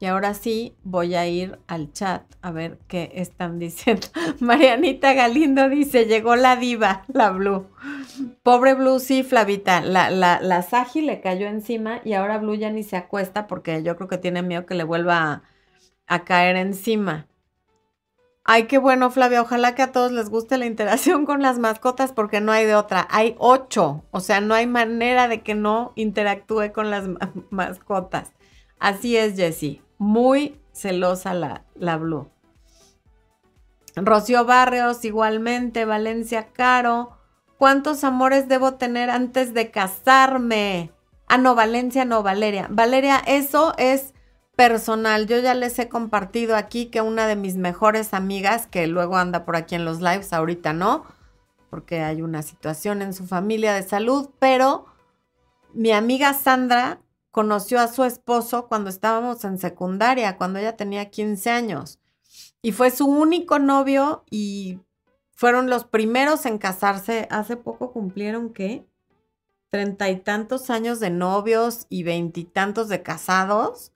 [SPEAKER 1] Y ahora sí voy a ir al chat a ver qué están diciendo. Marianita Galindo dice, llegó la diva, la Blue. Pobre Blue, sí, Flavita, la, la, la Saji le cayó encima y ahora Blue ya ni se acuesta porque yo creo que tiene miedo que le vuelva a, a caer encima. Ay, qué bueno, Flavia. Ojalá que a todos les guste la interacción con las mascotas porque no hay de otra. Hay ocho. O sea, no hay manera de que no interactúe con las mascotas. Así es, Jessie muy celosa la, la Blue. Rocío Barrios, igualmente, Valencia Caro. ¿Cuántos amores debo tener antes de casarme? Ah, no, Valencia, no, Valeria. Valeria, eso es personal. Yo ya les he compartido aquí que una de mis mejores amigas, que luego anda por aquí en los lives, ahorita no, porque hay una situación en su familia de salud, pero mi amiga Sandra conoció a su esposo cuando estábamos en secundaria, cuando ella tenía 15 años. Y fue su único novio y fueron los primeros en casarse. Hace poco cumplieron, ¿qué? Treinta y tantos años de novios y veintitantos de casados.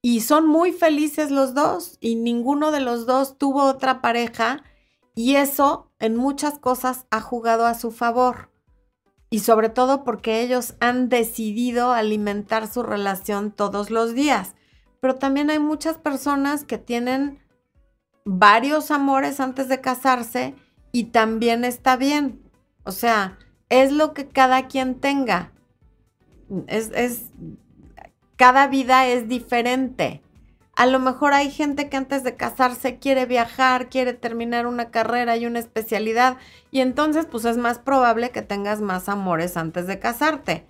[SPEAKER 1] Y son muy felices los dos y ninguno de los dos tuvo otra pareja y eso en muchas cosas ha jugado a su favor y sobre todo porque ellos han decidido alimentar su relación todos los días. Pero también hay muchas personas que tienen varios amores antes de casarse y también está bien. O sea, es lo que cada quien tenga. Es, es, cada vida es diferente. A lo mejor hay gente que antes de casarse quiere viajar, quiere terminar una carrera y una especialidad, y entonces pues es más probable que tengas más amores antes de casarte.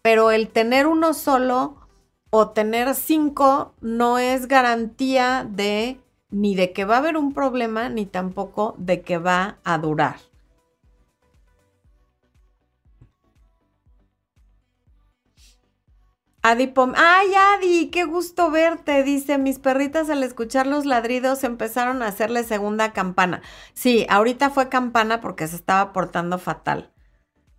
[SPEAKER 1] Pero el tener uno solo o tener cinco no es garantía de ni de que va a haber un problema, ni tampoco de que va a durar. Adi Pom, ay Adi, qué gusto verte, dice, mis perritas al escuchar los ladridos empezaron a hacerle segunda campana. Sí, ahorita fue campana porque se estaba portando fatal.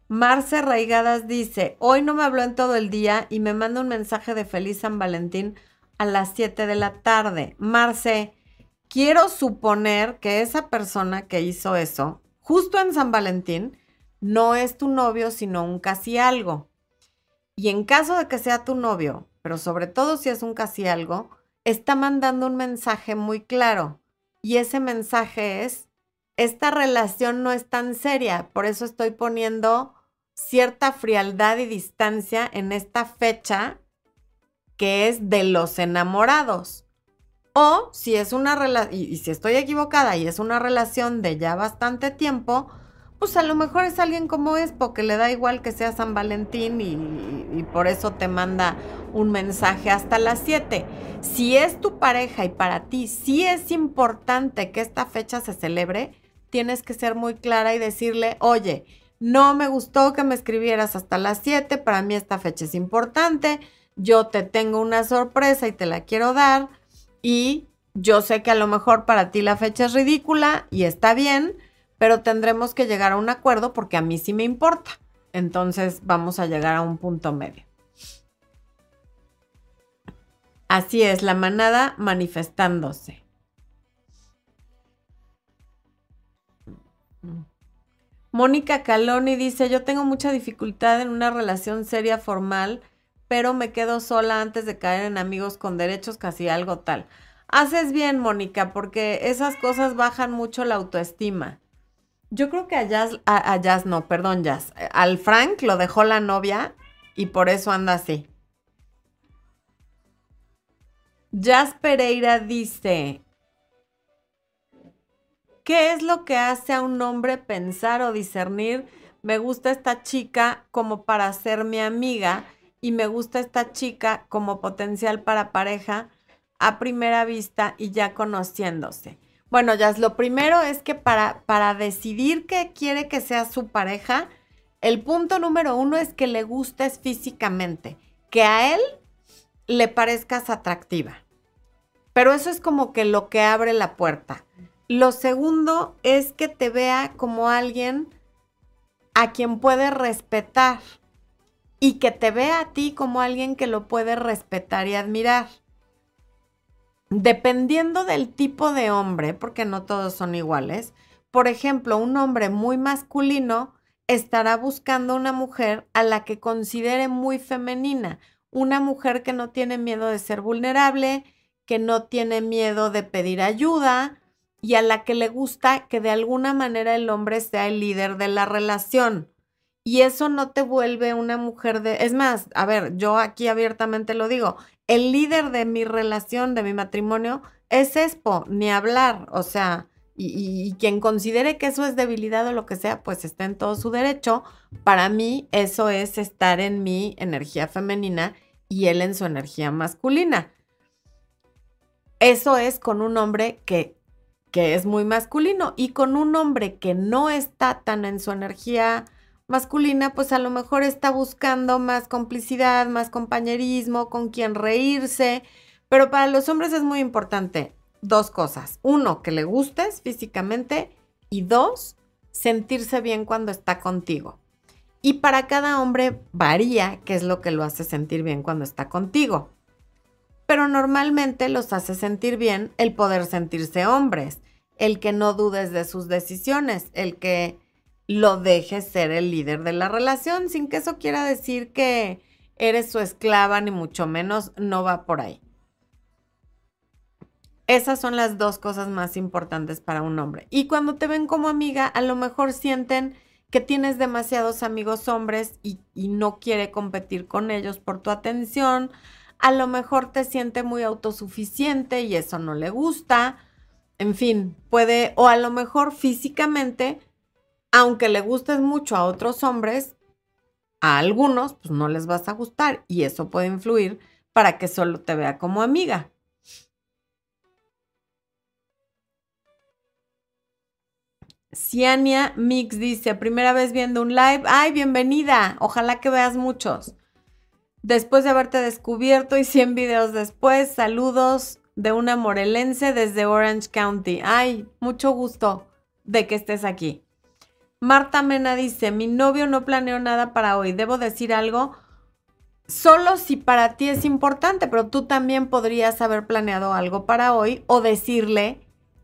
[SPEAKER 1] Marce Raigadas dice, hoy no me habló en todo el día y me manda un mensaje de feliz San Valentín a las 7 de la tarde. Marce, quiero suponer que esa persona que hizo eso, justo en San Valentín, no es tu novio, sino un casi algo. Y en caso de que sea tu novio, pero sobre todo si es un casi algo, está mandando un mensaje muy claro. Y ese mensaje es, esta relación no es tan seria, por eso estoy poniendo cierta frialdad y distancia en esta fecha que es de los enamorados. O si es una relación, y, si estoy equivocada y es una relación de ya bastante tiempo, pues a lo mejor es alguien como es, porque le da igual que sea San Valentín y, por eso te manda un mensaje hasta las 7. Si es tu pareja y para ti sí es importante que esta fecha se celebre, tienes que ser muy clara y decirle, oye, no me gustó que me escribieras hasta las 7, para mí esta fecha es importante, yo te tengo una sorpresa y te la quiero dar y yo sé que a lo mejor para ti la fecha es ridícula y está bien, pero tendremos que llegar a un acuerdo porque a mí sí me importa. Entonces vamos a llegar a un punto medio. Así es, la manada manifestándose. Mónica Caloni dice, yo tengo mucha dificultad en una relación seria formal, pero me quedo sola antes de caer en amigos con derechos, casi algo tal. Haces bien, Mónica, porque esas cosas bajan mucho la autoestima. Yo creo que a Jazz, a, Jazz no, perdón, Jazz. Al Frank lo dejó la novia y por eso anda así. Jazz Pereira dice, ¿qué es lo que hace a un hombre pensar o discernir? Me gusta esta chica como para ser mi amiga y me gusta esta chica como potencial para pareja a primera vista y ya conociéndose. Bueno, ya lo primero es que para, para decidir que quiere que sea su pareja, el punto número uno es que le gustes físicamente, que a él le parezcas atractiva. Pero eso es como que lo que abre la puerta. Lo segundo es que te vea como alguien a quien puede respetar y que te vea a ti como alguien que lo puede respetar y admirar dependiendo del tipo de hombre, porque no todos son iguales, por ejemplo, un hombre muy masculino estará buscando una mujer a la que considere muy femenina, una mujer que no tiene miedo de ser vulnerable, que no tiene miedo de pedir ayuda y a la que le gusta que de alguna manera el hombre sea el líder de la relación. Y eso no te vuelve una mujer de... Es más, a ver, yo aquí abiertamente lo digo, el líder de mi relación, de mi matrimonio, es Expo, ni hablar. O sea, y, quien considere que eso es debilidad o lo que sea, pues está en todo su derecho. Para mí, eso es estar en mi energía femenina y él en su energía masculina. Eso es con un hombre que, que es muy masculino y con un hombre que no está tan en su energía masculina, pues a lo mejor está buscando más complicidad, más compañerismo, con quien reírse. Pero para los hombres es muy importante dos cosas. Uno, que le gustes físicamente y dos, sentirse bien cuando está contigo. Y para cada hombre varía qué es lo que lo hace sentir bien cuando está contigo. Pero normalmente los hace sentir bien el poder sentirse hombres, el que no dudes de sus decisiones, el que lo dejes ser el líder de la relación, sin que eso quiera decir que eres su esclava, ni mucho menos, no va por ahí. Esas son las dos cosas más importantes para un hombre. Y cuando te ven como amiga, a lo mejor sienten que tienes demasiados amigos hombres y, no quiere competir con ellos por tu atención. A lo mejor te siente muy autosuficiente y eso no le gusta. En fin, puede, o a lo mejor físicamente, aunque le gustes mucho a otros hombres, a algunos pues no les vas a gustar y eso puede influir para que solo te vea como amiga. Ciania Mix dice, primera vez viendo un live. ¡Ay, bienvenida! Ojalá que veas muchos. Después de haberte descubierto y 100 videos después, saludos de una morelense desde Orange County. ¡Ay, mucho gusto de que estés aquí! Marta Mena dice, mi novio no planeó nada para hoy. ¿Debo decir algo? Solo si para ti es importante, pero tú también podrías haber planeado algo para hoy o decirle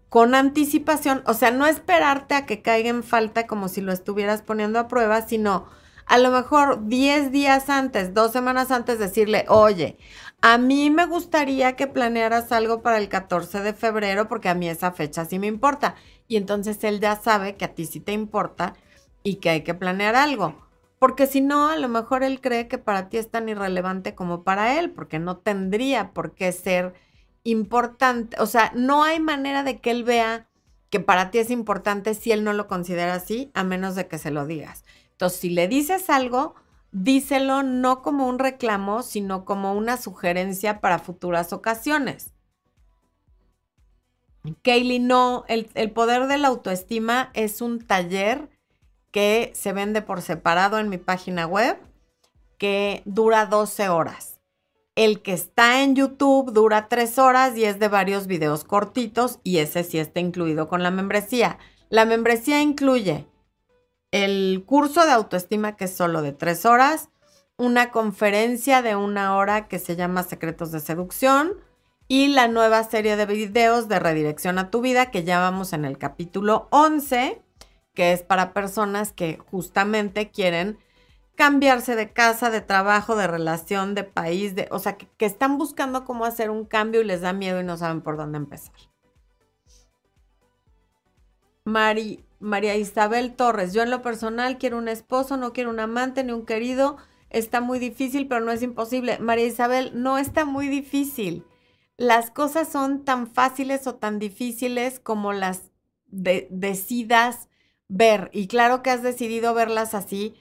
[SPEAKER 1] con anticipación, o sea, no esperarte a que caiga en falta como si lo estuvieras poniendo a prueba, sino a lo mejor 10 días antes, dos semanas antes, decirle, oye, a mí me gustaría que planearas algo para el 14 de febrero porque a mí esa fecha sí me importa. Y entonces él ya sabe que a ti sí te importa y que hay que planear algo. Porque si no, a lo mejor él cree que para ti es tan irrelevante como para él, porque no tendría por qué ser importante, o sea, no hay manera de que él vea que para ti es importante si él no lo considera así, a menos de que se lo digas. Entonces, si le dices algo, díselo no como un reclamo, sino como una sugerencia para futuras ocasiones. Kaylee, no, el, poder de la autoestima es un taller que se vende por separado en mi página web, que dura 12 horas. El que está en YouTube dura tres horas y es de varios videos cortitos y ese sí está incluido con la membresía. La membresía incluye el curso de autoestima que es solo de tres horas, una conferencia de una hora que se llama Secretos de Seducción y la nueva serie de videos de redirección a tu vida que ya vamos en el capítulo 11, que es para personas que justamente quieren cambiarse de casa, de trabajo, de relación, de país, de, o sea, que, están buscando cómo hacer un cambio y les da miedo y no saben por dónde empezar. María Isabel Torres, yo en lo personal quiero un esposo, no quiero un amante ni un querido. Está muy difícil, pero no es imposible. María Isabel, no está muy difícil. Las cosas son tan fáciles o tan difíciles como las decidas ver. Y claro que has decidido verlas así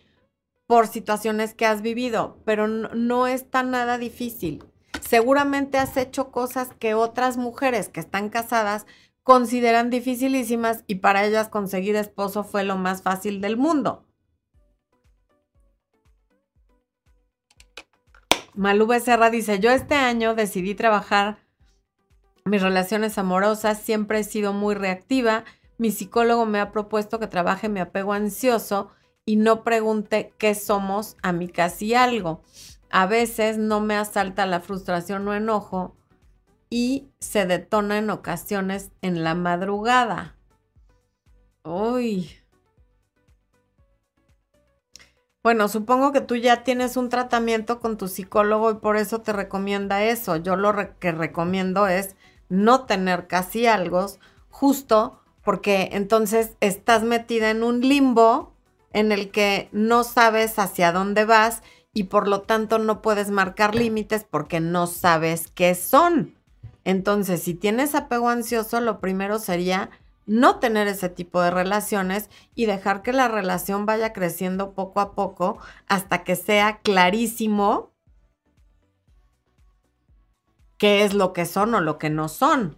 [SPEAKER 1] por situaciones que has vivido, pero no, es tan nada difícil. Seguramente has hecho cosas que otras mujeres que están casadas consideran dificilísimas y para ellas conseguir esposo fue lo más fácil del mundo. Malú Becerra dice, yo este año decidí trabajar mis relaciones amorosas, siempre he sido muy reactiva, mi psicólogo me ha propuesto que trabaje mi apego ansioso y no pregunte qué somos a mí casi algo. A veces no me asalta la frustración o enojo y se detona en ocasiones en la madrugada. Uy. Bueno, supongo que tú ya tienes un tratamiento con tu psicólogo y por eso te recomienda eso. Yo lo que recomiendo es no tener casi algo, justo porque entonces estás metida en un limbo en el que no sabes hacia dónde vas y por lo tanto no puedes marcar límites porque no sabes qué son. Entonces, si tienes apego ansioso, lo primero sería no tener ese tipo de relaciones y dejar que la relación vaya creciendo poco a poco hasta que sea clarísimo qué es lo que son o lo que no son.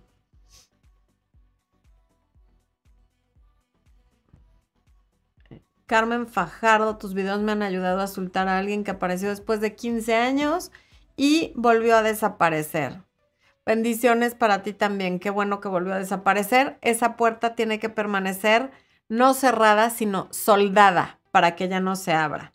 [SPEAKER 1] Carmen Fajardo, tus videos me han ayudado a soltar a alguien que apareció después de 15 años y volvió a desaparecer. Bendiciones para ti también. Qué bueno que volvió a desaparecer. Esa puerta tiene que permanecer no cerrada, sino soldada para que ella no se abra.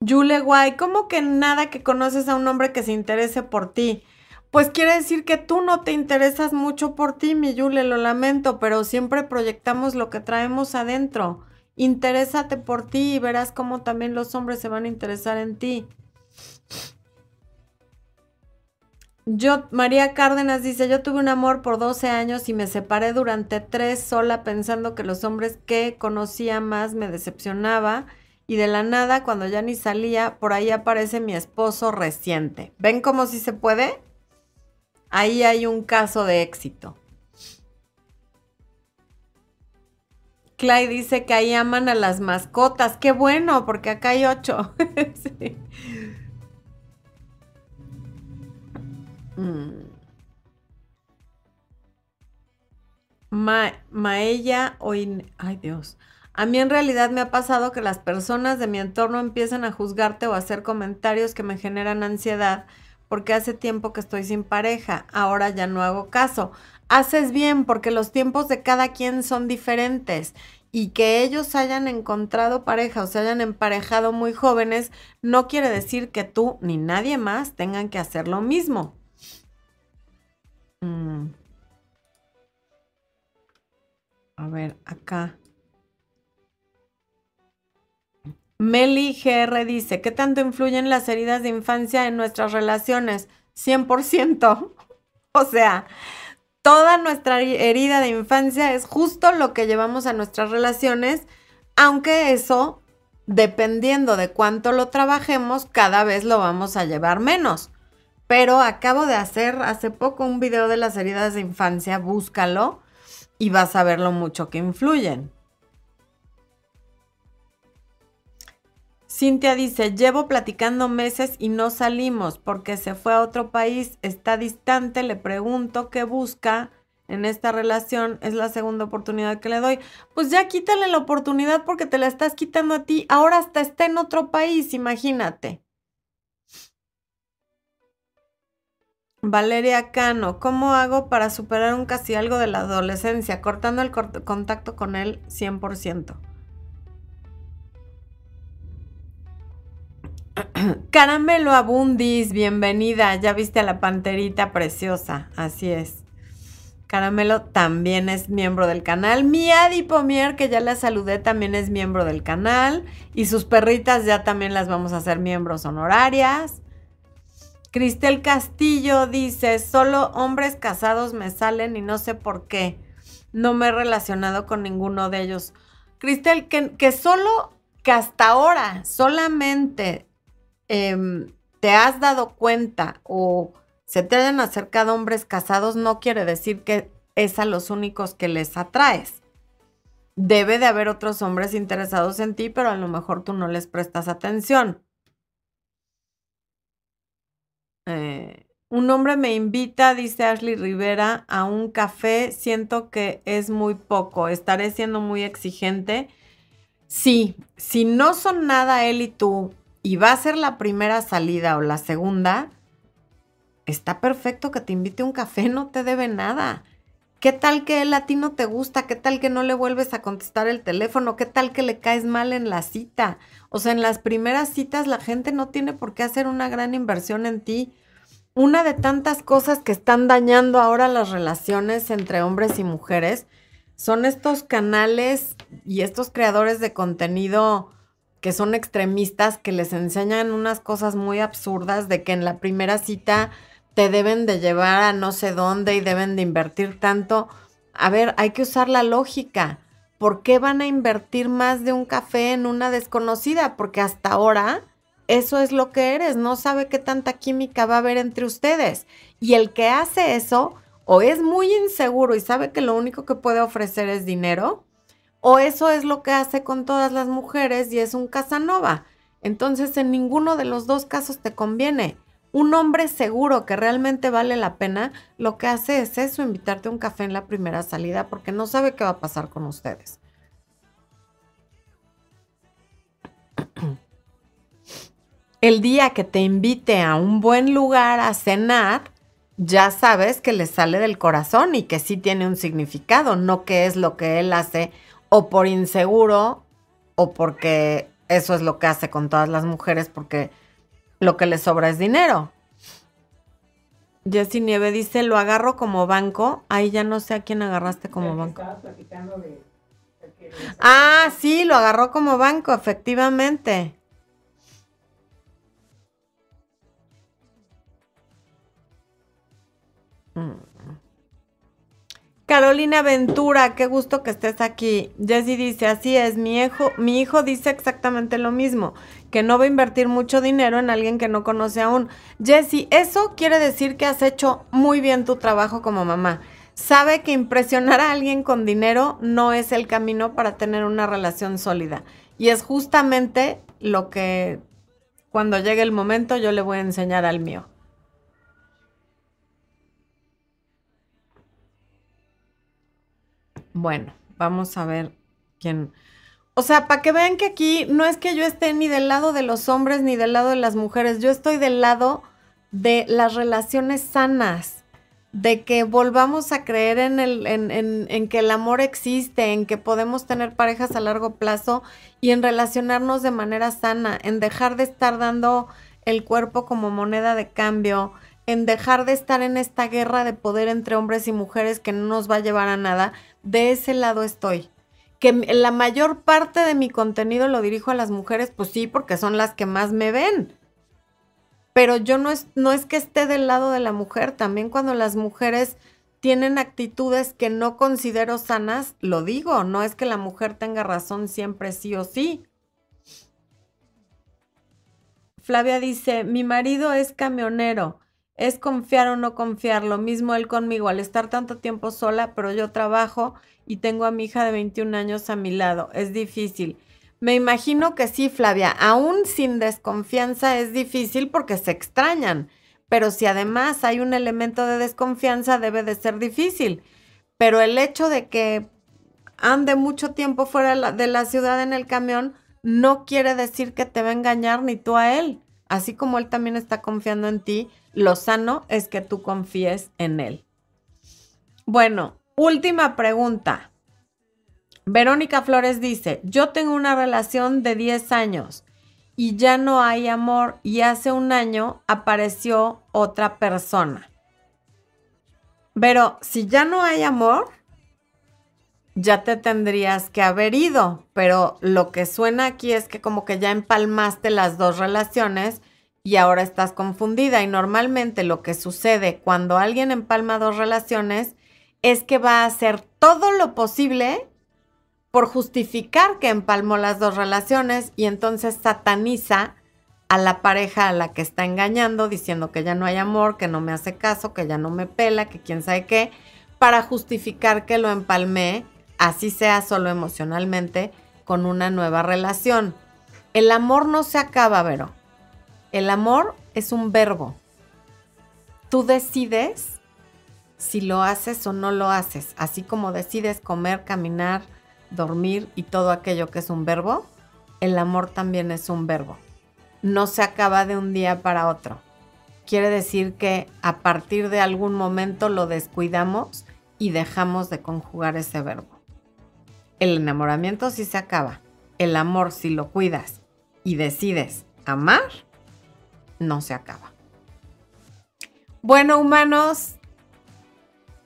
[SPEAKER 1] Yule Guay, ¿cómo que nada que conoces a un hombre que se interese por ti? Pues quiere decir que tú no te interesas mucho por ti, mi Yule, lo lamento, pero siempre proyectamos lo que traemos adentro. Interésate por ti y verás cómo también los hombres se van a interesar en ti. Yo, María Cárdenas dice, yo tuve un amor por 12 años y me separé durante tres sola pensando que los hombres que conocía más me decepcionaba y de la nada, cuando ya ni salía, por ahí aparece mi esposo reciente. ¿Ven cómo si se puede? Ahí hay un caso de éxito. Clay dice que ahí aman a las mascotas. Qué bueno, porque acá hay ocho. sí. Mm. Ma Maella o... Ay Dios. A mí en realidad me ha pasado que las personas de mi entorno empiezan a juzgarte o a hacer comentarios que me generan ansiedad porque hace tiempo que estoy sin pareja. Ahora ya no hago caso. Haces bien porque los tiempos de cada quien son diferentes y que ellos hayan encontrado pareja o se hayan emparejado muy jóvenes no quiere decir que tú ni nadie más tengan que hacer lo mismo. Mm. A ver, acá. Meli GR dice, ¿qué tanto influyen las heridas de infancia en nuestras relaciones? 100%. o sea, toda nuestra herida de infancia es justo lo que llevamos a nuestras relaciones, aunque eso, dependiendo de cuánto lo trabajemos, cada vez lo vamos a llevar menos. Pero acabo de hacer hace poco un video de las heridas de infancia, búscalo y vas a ver lo mucho que influyen. Cintia dice, llevo platicando meses y no salimos porque se fue a otro país, está distante, le pregunto qué busca en esta relación, es la segunda oportunidad que le doy. Pues ya quítale la oportunidad porque te la estás quitando a ti, ahora hasta está en otro país, imagínate. Valeria Cano, ¿cómo hago para superar un casi algo de la adolescencia? Cortando el contacto con él 100%. Caramelo Abundis, bienvenida. Ya viste a la panterita preciosa. Así es. Caramelo también es miembro del canal. Miadi Pomier, que ya la saludé, también es miembro del canal. Y sus perritas ya también las vamos a hacer miembros honorarias. Cristel Castillo dice, solo hombres casados me salen y no sé por qué. No me he relacionado con ninguno de ellos. Cristel, que, que solo, que hasta ahora solamente em, te has dado cuenta o se te hayan acercado hombres casados, no quiere decir que es a los únicos que les atraes. Debe de haber otros hombres interesados en ti, pero a lo mejor tú no les prestas atención. Eh, un hombre me invita, dice Ashley Rivera, a un café. Siento que es muy poco. Estaré siendo muy exigente. Sí, si no son nada él y tú y va a ser la primera salida o la segunda, está perfecto que te invite un café, no te debe nada. ¿Qué tal que él a ti no te gusta? ¿Qué tal que no le vuelves a contestar el teléfono? ¿Qué tal que le caes mal en la cita? O sea, en las primeras citas la gente no tiene por qué hacer una gran inversión en ti. Una de tantas cosas que están dañando ahora las relaciones entre hombres y mujeres son estos canales y estos creadores de contenido que son extremistas, que les enseñan unas cosas muy absurdas de que en la primera cita te deben de llevar a no sé dónde y deben de invertir tanto. A ver, hay que usar la lógica. ¿Por qué van a invertir más de un café en una desconocida? Porque hasta ahora eso es lo que eres, no sabe qué tanta química va a haber entre ustedes. Y el que hace eso o es muy inseguro y sabe que lo único que puede ofrecer es dinero, o eso es lo que hace con todas las mujeres y es un Casanova. Entonces en ninguno de los dos casos te conviene un hombre seguro que realmente vale la pena, lo que hace es eso, invitarte a un café en la primera salida porque no sabe qué va a pasar con ustedes. El día que te invite a un buen lugar a cenar, ya sabes que le sale del corazón y que sí tiene un significado, no que es lo que él hace o por inseguro o porque eso es lo que hace con todas las mujeres porque lo que le sobra es dinero. Jessy Nieve dice, lo agarro como banco. Ahí ya no sé a quién agarraste como banco. Ah, sí, lo agarró como banco, efectivamente. Carolina Ventura, qué gusto que estés aquí. Jessy dice, así es, mi hijo, mi hijo dice exactamente lo mismo, que no va a invertir mucho dinero en alguien que no conoce aún. Jessy, eso quiere decir que has hecho muy bien tu trabajo como mamá. Sabe que impresionar a alguien con dinero no es el camino para tener una relación sólida. Y es justamente lo que cuando llegue el momento yo le voy a enseñar al mío. Bueno, vamos a ver quién. O sea, para que vean que aquí no es que yo esté ni del lado de los hombres ni del lado de las mujeres, yo estoy del lado de las relaciones sanas, de que volvamos a creer en, el, en, en, que el amor existe, en que podemos tener parejas a largo plazo y en relacionarnos de manera sana, en dejar de estar dando el cuerpo como moneda de cambio, en dejar de estar en esta guerra de poder entre hombres y mujeres que no nos va a llevar a nada, de ese lado estoy. Que la mayor parte de mi contenido lo dirijo a las mujeres, pues sí, porque son las que más me ven. Pero yo no es, no es que esté del lado de la mujer, también cuando las mujeres tienen actitudes que no considero sanas, lo digo, no es que la mujer tenga razón siempre sí o sí. Flavia dice, mi marido es camionero es confiar o no confiar, lo mismo él conmigo, al estar tanto tiempo sola, pero yo trabajo y tengo a mi hija de 21 años a mi lado, es difícil. Me imagino que sí, Flavia, aún sin desconfianza es difícil porque se extrañan, pero si además hay un elemento de desconfianza debe de ser difícil. Pero el hecho de que ande mucho tiempo fuera de la ciudad en el camión no quiere decir que te va a engañar ni tú a él. Así como él también está confiando en ti, lo sano es que tú confíes en Él. Bueno, última pregunta. Verónica Flores dice, yo tengo una relación de 10 años y ya no hay amor y hace un año apareció otra persona. Pero si ya no hay amor, ya te tendrías que haber ido, pero lo que suena aquí es que como que ya empalmaste las dos relaciones y ahora estás confundida. Y normalmente lo que sucede cuando alguien empalma dos relaciones es que va a hacer todo lo posible por justificar que empalmó las dos relaciones y entonces sataniza a la pareja a la que está engañando diciendo que ya no hay amor, que no me hace caso, que ya no me pela, que quién sabe qué, para justificar que lo empalmé, así sea solo emocionalmente, con una nueva relación. El amor no se acaba, Vero. El amor es un verbo. Tú decides si lo haces o no lo haces, así como decides comer, caminar, dormir y todo aquello que es un verbo, el amor también es un verbo. No se acaba de un día para otro. Quiere decir que a partir de algún momento lo descuidamos y dejamos de conjugar ese verbo. El enamoramiento sí se acaba. El amor si lo cuidas y decides amar, no se acaba. Bueno, humanos,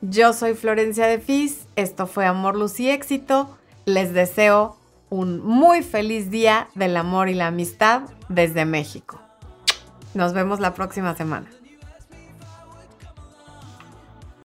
[SPEAKER 1] yo soy Florencia de Fis, esto fue Amor, Luz y Éxito. Les deseo un muy feliz día del amor y la amistad desde México. Nos vemos la próxima semana.